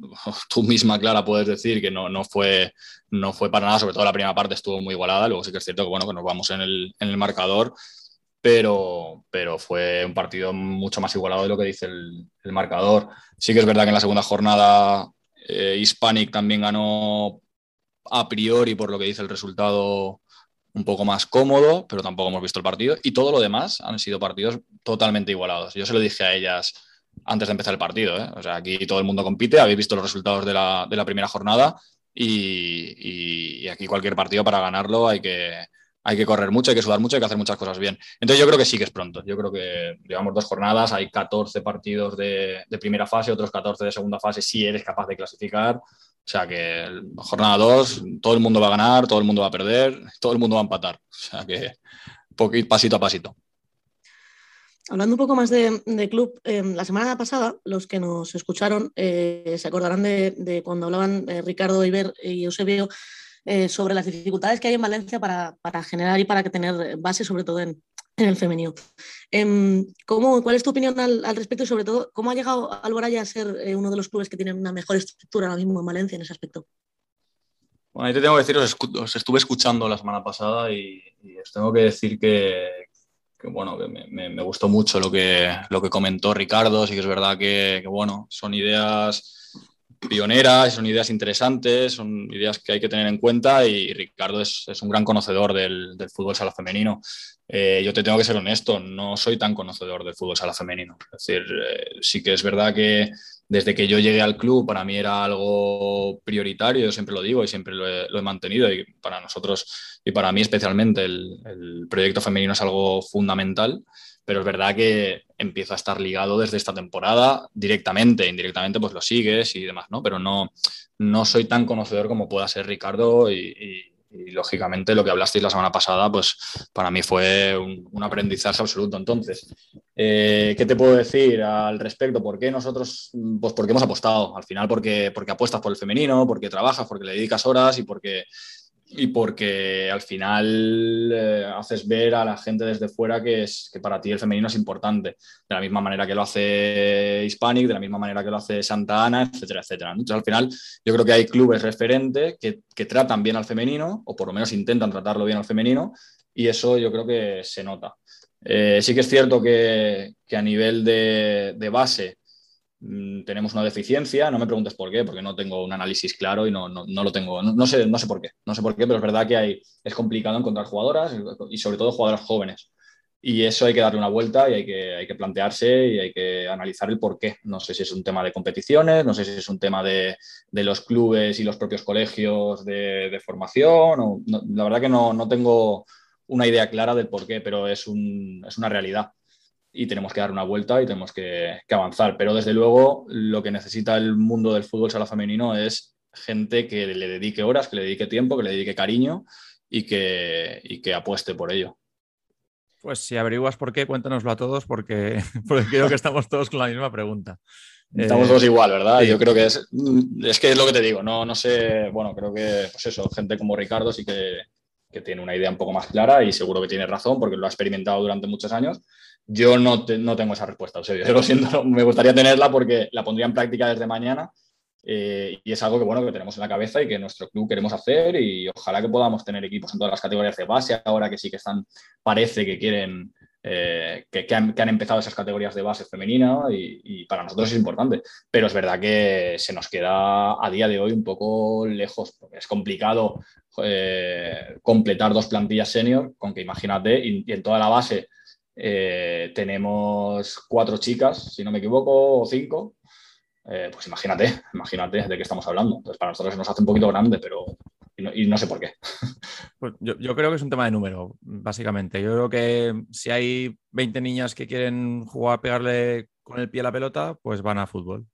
tú misma, Clara, puedes decir que no, no, fue, no fue para nada, sobre todo la primera parte estuvo muy igualada, luego sí que es cierto que, bueno, que nos vamos en el, en el marcador, pero, pero fue un partido mucho más igualado de lo que dice el, marcador. Sí que es verdad que en la segunda jornada eh, Hispanic también ganó a priori por lo que dice el resultado un poco más cómodo, pero tampoco hemos visto el partido. Y todo lo demás han sido partidos totalmente igualados. Yo se lo dije a ellas antes de empezar el partido. ¿eh? O sea, aquí todo el mundo compite, habéis visto los resultados de la, de la primera jornada y, y, aquí cualquier partido para ganarlo hay que, hay que correr mucho, hay que sudar mucho, hay que hacer muchas cosas bien. Entonces yo creo que sí que es pronto. Yo creo que llevamos dos jornadas, hay 14 partidos de, de primera fase, otros 14 de segunda fase, si eres capaz de clasificar. O sea que jornada 2, todo el mundo va a ganar, todo el mundo va a perder, todo el mundo va a empatar. O sea que pasito a pasito. Hablando un poco más de, club, em, la semana pasada los que nos escucharon eh, se acordarán de, cuando hablaban eh, Ricardo Iber y Eusebio eh, sobre las dificultades que hay en Valencia para, generar y para tener base, sobre todo en, el femenino. Em, ¿cómo, ¿Cuál es tu opinión al, respecto y sobre todo cómo ha llegado Alboraya a ser uno de los clubes que tienen una mejor estructura ahora mismo en Valencia en ese aspecto? Bueno, ahí te tengo que decir, os, estuve escuchando la semana pasada y os tengo que decir que, que bueno, me, me, gustó mucho lo que, lo que comentó Ricardo, sí que es verdad que, bueno, son ideas pioneras, son ideas interesantes, son ideas que hay que tener en cuenta y Ricardo es, un gran conocedor del, del fútbol sala femenino. Eh, yo te tengo que ser honesto, no soy tan conocedor del fútbol sala femenino. Es decir, eh, sí que es verdad que desde que yo llegué al club para mí era algo prioritario, yo siempre lo digo y siempre lo he, mantenido y para nosotros y para mí especialmente el, proyecto femenino es algo fundamental, pero es verdad que empieza a estar ligado desde esta temporada directamente, indirectamente pues lo sigues y demás, ¿no? Pero no, no soy tan conocedor como pueda ser Ricardo y, lógicamente lo que hablasteis la semana pasada, pues para mí fue un, aprendizaje absoluto. Entonces, eh, ¿qué te puedo decir al respecto? ¿Por qué nosotros, pues porque hemos apostado? Al final porque, porque apuestas por el femenino, porque trabajas, porque le dedicas horas y porque y porque al final eh, haces ver a la gente desde fuera que, es, que para ti el femenino es importante, de la misma manera que lo hace Hispanic, de la misma manera que lo hace Santa Ana, etcétera, etcétera. Entonces al final yo creo que hay clubes referentes que, que, tratan bien al femenino, o por lo menos intentan tratarlo bien al femenino, y eso yo creo que se nota. Eh, sí que es cierto que, que a nivel de, de base tenemos una deficiencia, no me preguntes por qué, porque no tengo un análisis claro y no, no, no lo tengo, no, sé, no sé por qué, no sé por qué, pero es verdad que hay, es complicado encontrar jugadoras y sobre todo jugadoras jóvenes. Y eso hay que darle una vuelta y hay que, hay que plantearse y hay que analizar el por qué. No sé si es un tema de competiciones, no sé si es un tema de, de los clubes y los propios colegios de, formación. La verdad que no, no tengo una idea clara del por qué, pero es, un, es una realidad y tenemos que dar una vuelta y tenemos que, avanzar. Pero desde luego lo que necesita el mundo del fútbol sala femenino es gente que le dedique horas, que le dedique tiempo, que le dedique cariño y que, que apueste por ello. Pues si averiguas por qué, cuéntanoslo a todos porque, porque creo que estamos todos con la misma pregunta. Estamos eh, todos igual, ¿verdad? Yo creo que es, es que es lo que te digo, no, no sé, bueno, creo que, pues eso, gente como Ricardo sí que, que tiene una idea un poco más clara y seguro que tiene razón porque lo ha experimentado durante muchos años. Yo no, no tengo esa respuesta, o sea, yo lo siento, me gustaría tenerla porque la pondría en práctica desde mañana eh, y es algo que, bueno, que tenemos en la cabeza y que nuestro club queremos hacer y ojalá que podamos tener equipos en todas las categorías de base, ahora que sí que están, parece que quieren, eh, que, han, empezado esas categorías de base femenina y, para nosotros es importante, pero es verdad que se nos queda a día de hoy un poco lejos, porque es complicado eh, completar dos plantillas senior, con que imagínate, y en toda la base eh, tenemos cuatro chicas, si no me equivoco, o cinco. Pues imagínate, imagínate de qué estamos hablando. Entonces, para nosotros se nos hace un poquito grande, pero. Y no, sé por qué. Pues yo, creo que es un tema de número, básicamente. Yo creo que si hay 20 niñas que quieren jugar a pegarle con el pie a la pelota, pues van a fútbol.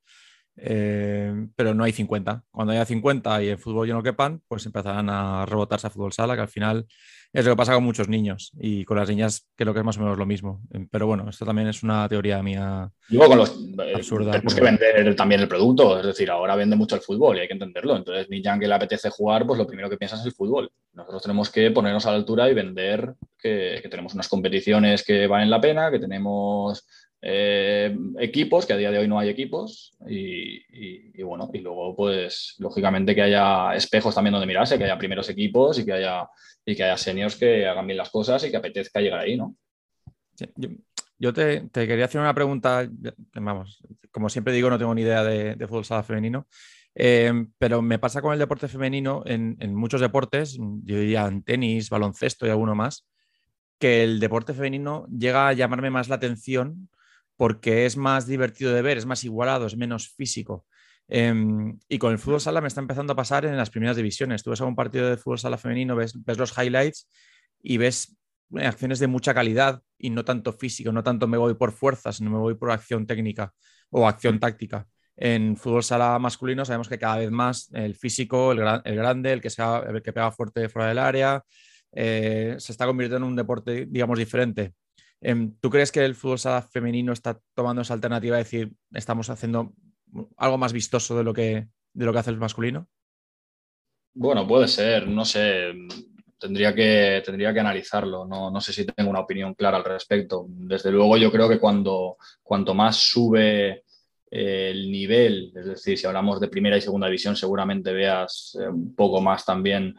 Eh, pero no hay 50. Cuando haya 50 y el fútbol ya no quepan, pues empezarán a rebotarse a fútbol sala, que al final es lo que pasa con muchos niños y con las niñas creo que es más o menos lo mismo. Pero bueno, esto también es una teoría mía. Digo, con los, eh, absurda. Tenemos que vender también el producto, es decir, ahora vende mucho el fútbol y hay que entenderlo. Entonces, ni ya que le apetece jugar, pues lo primero que piensa es el fútbol. Nosotros tenemos que ponernos a la altura y vender que, que tenemos unas competiciones que valen la pena, que tenemos eh, equipos, que a día de hoy no hay equipos, y, bueno, y luego, pues, lógicamente que haya espejos también donde mirarse, que haya primeros equipos y que haya, y que haya seniors que hagan bien las cosas y que apetezca llegar ahí, ¿no? yo, te, quería hacer una pregunta, vamos, como siempre digo, no tengo ni idea de, fútbol sala femenino, eh, pero me pasa con el deporte femenino en, en muchos deportes, yo diría en tenis, baloncesto y alguno más, que el deporte femenino llega a llamarme más la atención porque es más divertido de ver, es más igualado, es menos físico. Em, y con el fútbol sala me está empezando a pasar en las primeras divisiones. Tú ves a un partido de fútbol sala femenino, ves, los highlights y ves eh, acciones de mucha calidad y no tanto físico, no tanto me voy por fuerzas, no me voy por acción técnica o acción táctica. En fútbol sala masculino sabemos que cada vez más el físico, el, grande, el que, sea, el que pega fuerte fuera del área, eh, se está convirtiendo en un deporte, digamos, diferente. Em, ¿Tú crees que el fútbol sala femenino está tomando esa alternativa de decir, estamos haciendo algo más vistoso de lo que, de lo que hace el masculino? Bueno, puede ser, no sé. Tendría que, tendría que analizarlo. No, sé si tengo una opinión clara al respecto. Desde luego, yo creo que cuando, cuanto más sube el nivel, es decir, si hablamos de primera y segunda división, seguramente veas eh, un poco más también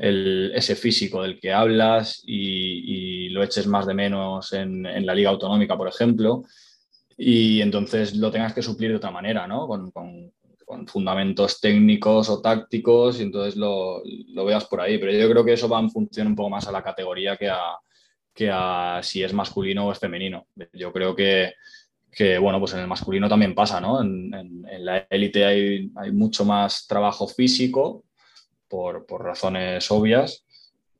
ese físico del que hablas y, lo eches más de menos en, la liga autonómica, por ejemplo, y entonces lo tengas que suplir de otra manera, ¿no? Con, fundamentos técnicos o tácticos y entonces lo, veas por ahí. Pero yo creo que eso va en función un poco más a la categoría que a, que a si es masculino o es femenino. Yo creo que, bueno, pues en el masculino también pasa, ¿no? En, la élite hay, hay, mucho más trabajo físico por, por razones obvias,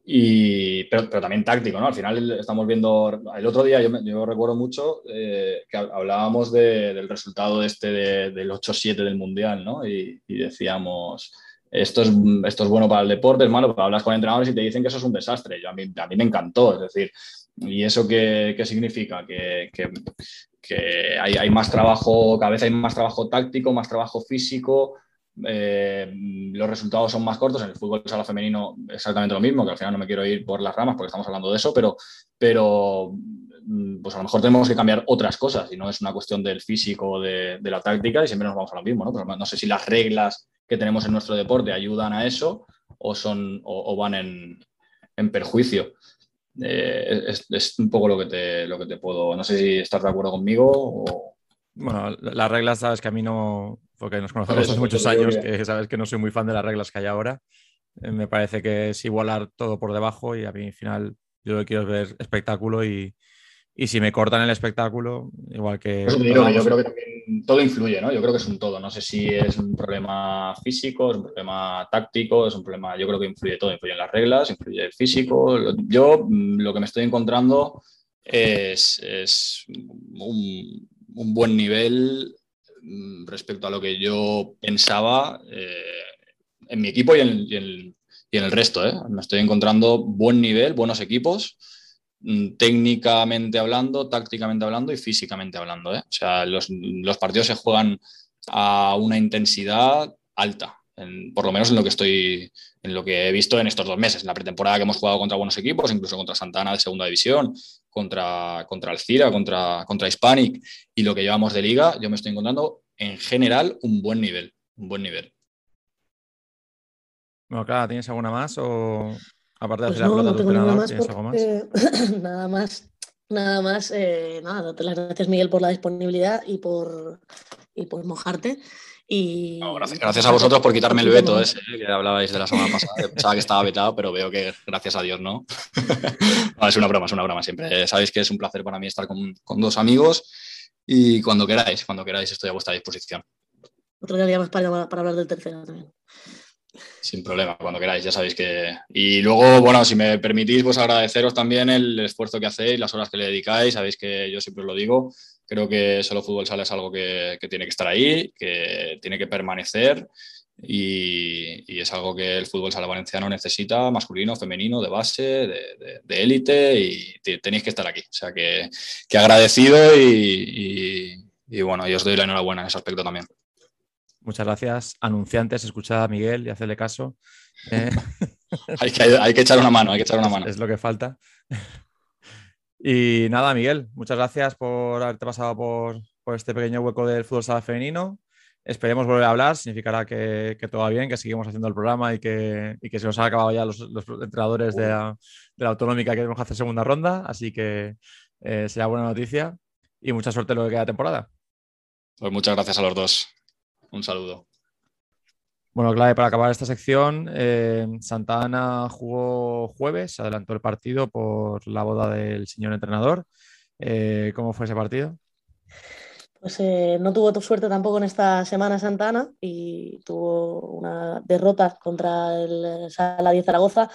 y, pero, pero, también táctico, ¿no? Al final estamos viendo, el otro día yo, yo recuerdo mucho eh, que hablábamos de, del resultado de este del 8-7 del Mundial, ¿no? Y, y, decíamos, esto es, esto es bueno para el deporte, es malo, hablas con entrenadores y te dicen que eso es un desastre. Yo, a, mí, a mí me encantó, es decir, ¿y eso qué, qué significa? Que, que, que hay, hay, más trabajo, cada vez hay más trabajo táctico, más trabajo físico, eh, los resultados son más cortos. En el fútbol sala femenino exactamente lo mismo, que al final no me quiero ir por las ramas porque estamos hablando de eso, pero, pero mm, pues a lo mejor tenemos que cambiar otras cosas y no es una cuestión del físico o de, la táctica y siempre nos vamos a lo mismo. ¿no? Pero no sé si las reglas que tenemos en nuestro deporte ayudan a eso o, son, o, van en, en perjuicio. Eh, es, es, un poco lo que, te, lo que te puedo. No sé si estás de acuerdo conmigo o. Bueno, las reglas, sabes que a mí no, porque nos conocemos hace muchos años, que sabes que no soy muy fan de las reglas que hay ahora. Eh, me parece que es igualar todo por debajo y a mí al final yo lo que quiero es ver espectáculo y, y si me cortan el espectáculo, igual que... Pues digo, yo creo que también todo influye, ¿no? Yo creo que es un todo. No sé si es un problema físico, es un problema táctico, es un problema... Yo creo que influye todo. Influyen las reglas, influye el físico. Yo mm, lo que me estoy encontrando es, es un, un, buen nivel mm, respecto a lo que yo pensaba eh, en mi equipo y en, y y en el resto. ¿eh? Me estoy encontrando buen nivel, buenos equipos mm, técnicamente hablando, tácticamente hablando y físicamente hablando. ¿eh? O sea, los, los, partidos se juegan a una intensidad alta, por lo menos en lo que estoy, en lo que he visto en estos dos meses, en la pretemporada que hemos jugado contra buenos equipos, incluso contra Santana de segunda división, contra, contra Alcira, contra, contra Hispanic y lo que llevamos de liga, yo me estoy encontrando en general un buen nivel, un buen nivel. Bueno, claro, ¿tienes alguna más o aparte de Pues hacer no, la no pelota tengo nada más entrenador, ¿tienes algo más? porque nada más, nada más, eh, nada, darte las gracias Miguel por la disponibilidad y por, y por mojarte. Y, No, gracias, gracias a vosotros por quitarme el veto ese ¿eh? que hablabais de la semana pasada. Pensaba que estaba vetado, pero veo que gracias a Dios no. No, es una broma, es una broma siempre. Sabéis que es un placer para mí estar con, con dos amigos y cuando queráis, cuando queráis estoy a vuestra disposición. Otro día más para, para hablar del tercero también. Sin problema, cuando queráis, ya sabéis que. Y luego, bueno, si me permitís, pues agradeceros también el esfuerzo que hacéis, las horas que le dedicáis. Sabéis que yo siempre os lo digo. Creo que solo fútbol sala es algo que, que tiene que estar ahí, que tiene que permanecer y, y, es algo que el fútbol sala valenciano necesita, masculino, femenino, de base, de, élite y tenéis que estar aquí. O sea que, que agradecido y, y, y bueno, y os doy la enhorabuena en ese aspecto también. Muchas gracias. Anunciantes, escuchad a Miguel y hacerle caso. Eh, hay, que, hay, que, echar una mano, hay que echar una mano. Es, es lo que falta. Y nada, Miguel, muchas gracias por haberte pasado por, este pequeño hueco del fútbol sala femenino. Esperemos volver a hablar, significará que, todo va bien, que seguimos haciendo el programa y que, se nos han acabado ya los, entrenadores de la, autonómica que tenemos que hacer segunda ronda, así que eh, será buena noticia y mucha suerte lo que queda temporada. Pues muchas gracias a los dos. Un saludo. Bueno, clave, para acabar esta sección, eh, Santa Ana jugó jueves, adelantó el partido por la boda del señor entrenador. Eh, ¿Cómo fue ese partido? Pues eh, no tuvo suerte tampoco en esta semana Santa Ana y tuvo una derrota contra el Sala 10 Zaragoza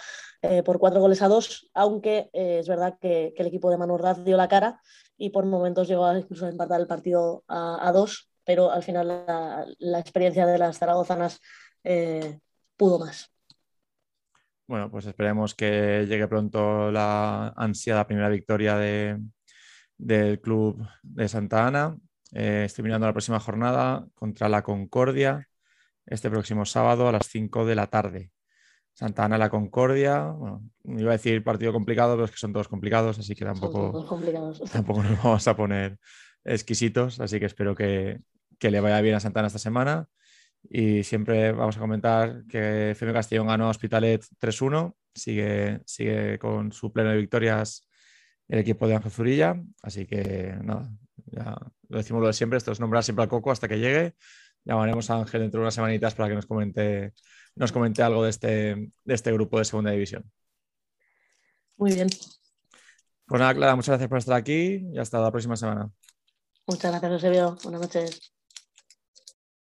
por cuatro goles a dos, aunque es verdad que, el equipo de Manu dio la cara y por momentos llegó a incluso empatar el partido a, dos, pero al final la experiencia de las zaragozanas eh, pudo más. Bueno, pues esperemos que llegue pronto la ansiada primera victoria de, del club de Santa Ana. Eh, estoy mirando la próxima jornada contra la Concordia este próximo sábado a las 5 de la tarde. Santa Ana la Concordia, bueno, iba a decir partido complicado, pero es que son todos complicados, así que tampoco, tampoco nos vamos a poner exquisitos, así que espero que, que le vaya bien a Santa Ana esta semana. Y siempre vamos a comentar que FM Castellón ganó a Hospitalet 3-1, sigue, sigue con su pleno de victorias el equipo de Ángel Zurilla, así que nada, ya lo decimos lo de siempre, esto es nombrar siempre al Coco hasta que llegue. Llamaremos a Ángel dentro de unas semanitas para que nos comente, nos comente algo de este, de este grupo de segunda división. Muy bien. Pues nada, Clara, muchas gracias por estar aquí y hasta la próxima semana. Muchas gracias, Eusebio. Buenas noches.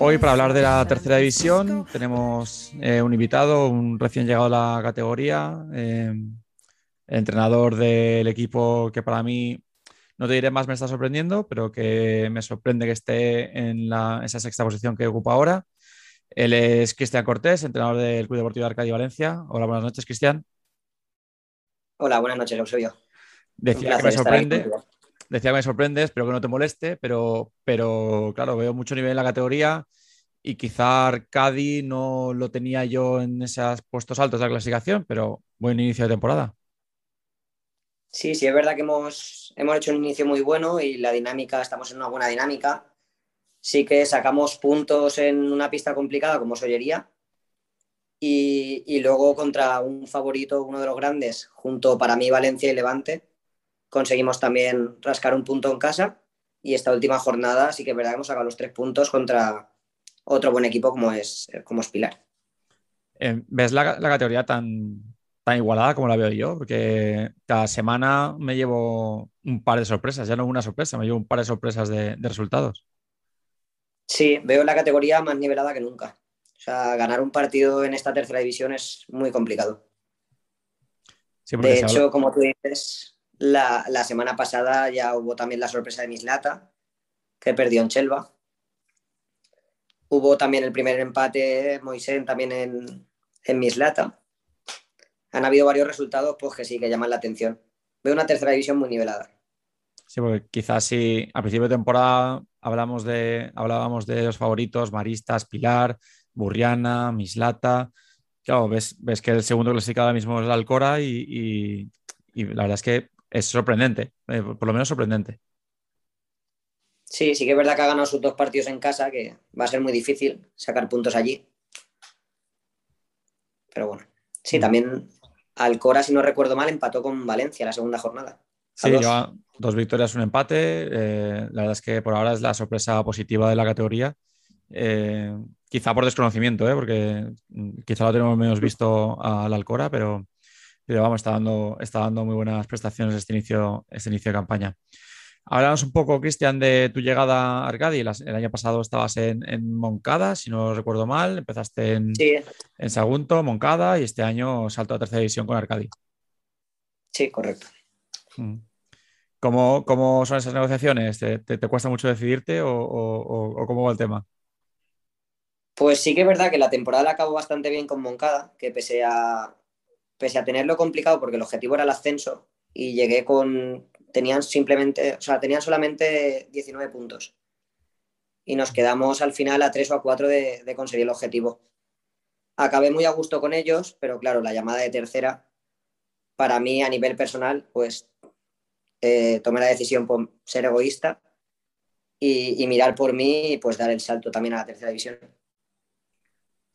Hoy para hablar de la tercera división tenemos eh, un invitado, un recién llegado a la categoría, eh, entrenador del equipo que para mí no te diré más, me está sorprendiendo, pero que me sorprende que esté en la, esa sexta posición que ocupa ahora. Él es Cristian Cortés, entrenador del Club Deportivo de Arcadia Valencia. Hola, buenas noches, Cristian. Hola, buenas noches, lo soy yo. Decía que me sorprende. Decía que me sorprende, espero que no te moleste, pero, pero claro, veo mucho nivel en la categoría y quizá Arcadi no lo tenía yo en esos puestos altos de la clasificación, pero buen inicio de temporada. Sí, sí, es verdad que hemos, hemos hecho un inicio muy bueno y la dinámica, estamos en una buena dinámica. Sí que sacamos puntos en una pista complicada como Sollería y, y luego contra un favorito, uno de los grandes, junto para mí Valencia y Levante, conseguimos también rascar un punto en casa y esta última jornada sí que es verdad que hemos sacado los tres puntos contra otro buen equipo como es, como es Pilar. Eh, ¿Ves la, la, categoría tan, tan igualada como la veo yo, porque cada semana me llevo un par de sorpresas, ya no una sorpresa, me llevo un par de sorpresas de, de resultados. Sí, veo la categoría más nivelada que nunca. O sea, ganar un partido en esta tercera división es muy complicado. Sí, de hecho, habla... como tú dices, la, la, semana pasada ya hubo también la sorpresa de Mislata, que perdió en Chelva. Hubo también el primer empate Moisés también en, en Mislata han habido varios resultados pues, que sí, que llaman la atención. Veo una tercera división muy nivelada. Sí, porque quizás si a principio de temporada hablamos de, hablábamos de los favoritos, Maristas, Pilar, Burriana, Mislata. Claro, ves, ves que el segundo clasificado ahora mismo es la Alcora y, y, y, la verdad es que es sorprendente, eh, por lo menos sorprendente. Sí, sí que es verdad que ha ganado sus dos partidos en casa, que va a ser muy difícil sacar puntos allí. Pero bueno, sí, también Alcora, si no recuerdo mal, empató con Valencia la segunda jornada. Sí, dos. lleva dos victorias, un empate. Eh, la verdad es que por ahora es la sorpresa positiva de la categoría. Eh, quizá por desconocimiento, ¿eh? porque quizá lo tenemos menos visto al Alcora, pero, pero vamos, está dando, está dando muy buenas prestaciones este inicio, este inicio de campaña. Hablamos un poco, Cristian, de tu llegada a Arcadi. El año pasado estabas en, en, Moncada, si no recuerdo mal. Empezaste en, sí. en Sagunto, Moncada, y este año salto a tercera división con Arcadi. Sí, correcto. Mm. ¿Cómo, cómo son esas negociaciones? ¿Te, te, te cuesta mucho decidirte o, o, o, cómo va el tema? Pues sí que es verdad que la temporada la acabó bastante bien con Moncada, que pese a, pese a tenerlo complicado porque el objetivo era el ascenso y llegué con, tenían simplemente, o sea, tenían solamente 19 puntos. Y nos quedamos al final a 3 o a 4 de, de, conseguir el objetivo. Acabé muy a gusto con ellos, pero claro, la llamada de tercera, para mí a nivel personal, pues eh, tomé la decisión por ser egoísta y, y, mirar por mí y pues dar el salto también a la tercera división.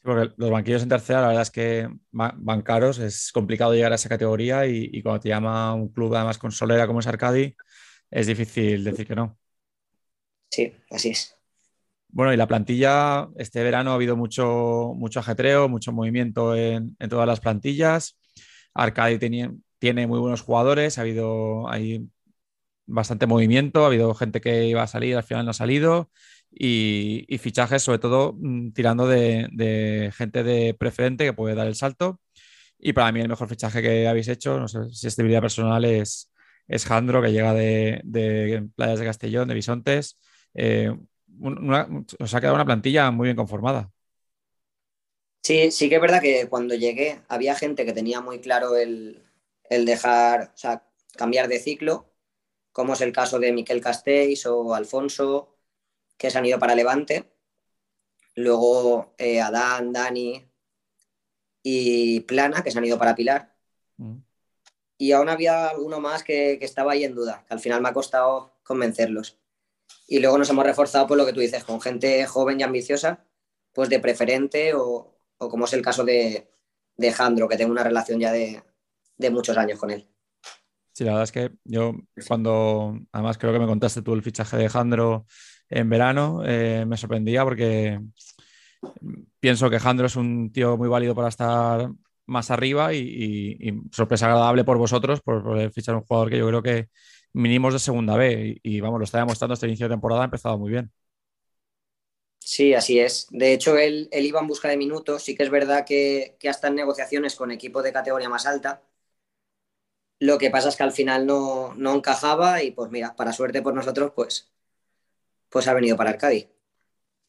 Porque los banquillos en tercera, la verdad es que van caros, es complicado llegar a esa categoría y, y, cuando te llama un club además con solera como es Arcadi, es difícil decir que no. Sí, así es. Bueno, y la plantilla, este verano ha habido mucho, mucho ajetreo, mucho movimiento en, en todas las plantillas. Arcadi tenía, tiene muy buenos jugadores, ha habido hay bastante movimiento, ha habido gente que iba a salir, al final no ha salido y, fichajes, sobre todo mmm, tirando de, gente de preferente que puede dar el salto. Y para mí el mejor fichaje que habéis hecho, no sé si es de vida personal, es, es Jandro, que llega de, Playas de Castellón, de Bisontes. Eh, os ha quedado una plantilla muy bien conformada. Sí, sí que es verdad que cuando llegué había gente que tenía muy claro el, el dejar, o sea, cambiar de ciclo, como es el caso de Miquel Castells o Alfonso, que se han ido para Levante. Luego eh, Adán, Dani y Plana, que se han ido para Pilar. Mm. Y aún había alguno más que, que, estaba ahí en duda, que al final me ha costado convencerlos. Y luego nos hemos reforzado por lo que tú dices, con gente joven y ambiciosa, pues de preferente o, o como es el caso de, de Jandro, que tengo una relación ya de, de muchos años con él. Sí, la verdad es que yo cuando, además creo que me contaste tú el fichaje de Jandro en verano, eh, me sorprendía porque pienso que Jandro es un tío muy válido para estar más arriba y, sorpresa agradable por vosotros por, por, fichar un jugador que yo creo que, mínimos de segunda B. Y, vamos, lo está demostrando este inicio de temporada, ha empezado muy bien. Sí, así es. De hecho, él, iba en busca de minutos. Sí que es verdad que, que hasta en negociaciones con equipos de categoría más alta. Lo que pasa es que al final no, no encajaba y pues mira, para suerte por nosotros, pues, pues ha venido para Arcadi.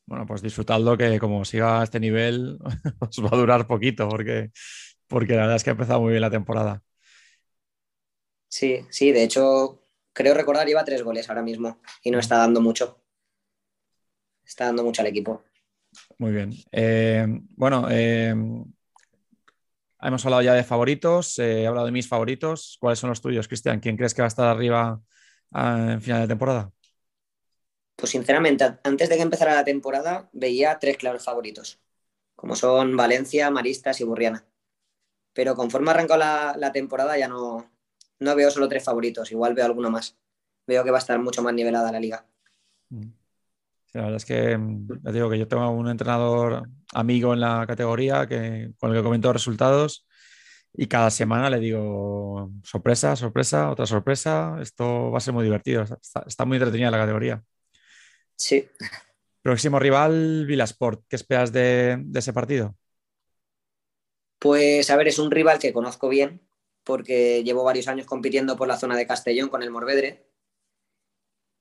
Bueno, pues disfrutadlo que como siga a este nivel os va a durar poquito porque, porque la verdad es que ha empezado muy bien la temporada. Sí, sí, de hecho, creo recordar lleva tres goles ahora mismo y no está dando mucho. Está dando mucho al equipo. Muy bien. Eh, bueno, eh, hemos hablado ya de favoritos, eh, he hablado de mis favoritos. ¿Cuáles son los tuyos, Cristian? ¿Quién crees que va a estar arriba ah, en final de temporada? Pues sinceramente, antes de que empezara la temporada, veía tres claros favoritos, como son Valencia, Maristas y Burriana. Pero conforme arrancó la, temporada ya no, no veo solo tres favoritos, igual veo alguno más. Veo que va a estar mucho más nivelada la liga. Mm. la verdad es que mm, digo que yo tengo un entrenador amigo en la categoría que, con el que comento resultados y cada semana le digo sorpresa, sorpresa, otra sorpresa. Esto va a ser muy divertido. Está muy entretenida la categoría. Sí. Próximo rival, Vilasport. ¿Qué esperas de, ese partido? Pues a ver, es un rival que conozco bien porque llevo varios años compitiendo por la zona de Castellón con el Morvedre.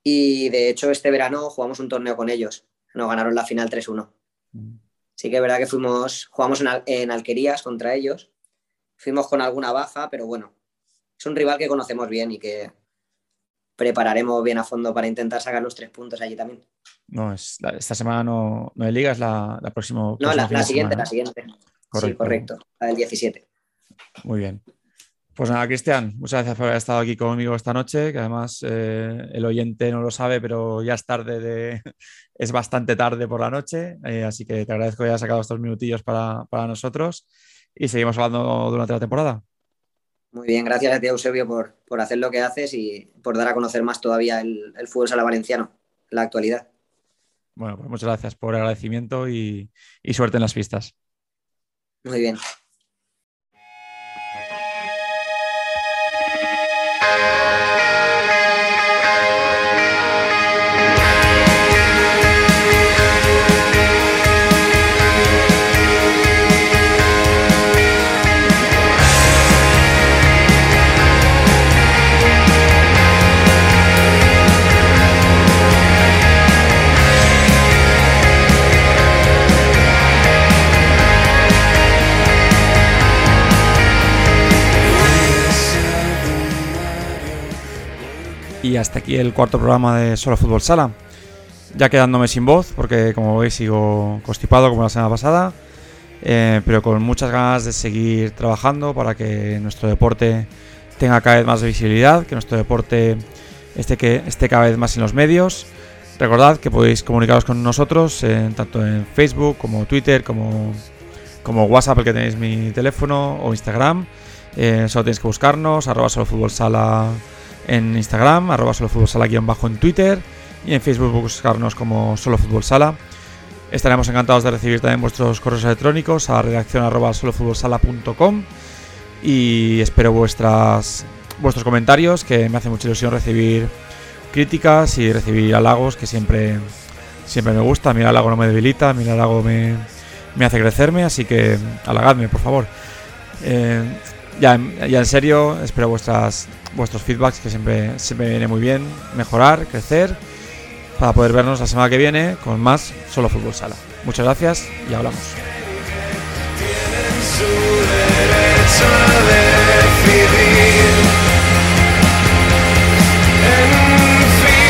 Y de hecho este verano jugamos un torneo con ellos. Nos ganaron la final 3-1. Mm. Sí que es verdad que fuimos, jugamos en, en, Alquerías contra ellos. Fuimos con alguna baja, pero bueno, es un rival que conocemos bien y que, prepararemos bien a fondo para intentar sacar los tres puntos allí también. No, es esta semana no, no hay liga, es la, la próxima. No, la, siguiente, la siguiente. Correcto. Sí, correcto, la del 17. Muy bien. Pues nada, Cristian, muchas gracias por haber estado aquí conmigo esta noche, que además eh, el oyente no lo sabe, pero ya es tarde, de, es bastante tarde por la noche, eh, así que te agradezco que hayas sacado estos minutillos para, para nosotros y seguimos hablando durante la temporada. Muy bien, gracias a ti, Eusebio, por, por hacer lo que haces y por dar a conocer más todavía el, el fútbol sala valenciano, la actualidad. Bueno, pues muchas gracias por el agradecimiento y, y suerte en las pistas. Muy bien. Y hasta aquí el cuarto programa de Solo Fútbol Sala. Ya quedándome sin voz, porque como veis sigo constipado como la semana pasada, eh, pero con muchas ganas de seguir trabajando para que nuestro deporte tenga cada vez más visibilidad, que nuestro deporte esté, que, esté cada vez más en los medios. Recordad que podéis comunicaros con nosotros tanto en Facebook como Twitter, como, como WhatsApp, el que tenéis mi teléfono, o Instagram. Eh, solo tenéis que buscarnos, solo fútbol sala en Instagram, arroba sala bajo en Twitter y en Facebook buscarnos como solo fútbol sala. Estaremos encantados de recibir también vuestros correos electrónicos a redacción arroba solofutbolsala.com y espero vuestras, vuestros comentarios, que me hace mucha ilusión recibir críticas y recibir halagos, que siempre, siempre me gusta. Mi halago no me debilita, mi halago me, me hace crecerme, así que halagadme, por favor. Eh, ya, ya en serio, espero vuestras, vuestros feedbacks, que siempre, siempre viene muy bien mejorar, crecer, para poder vernos la semana que viene con más Solo Fútbol Sala. Muchas gracias y hablamos.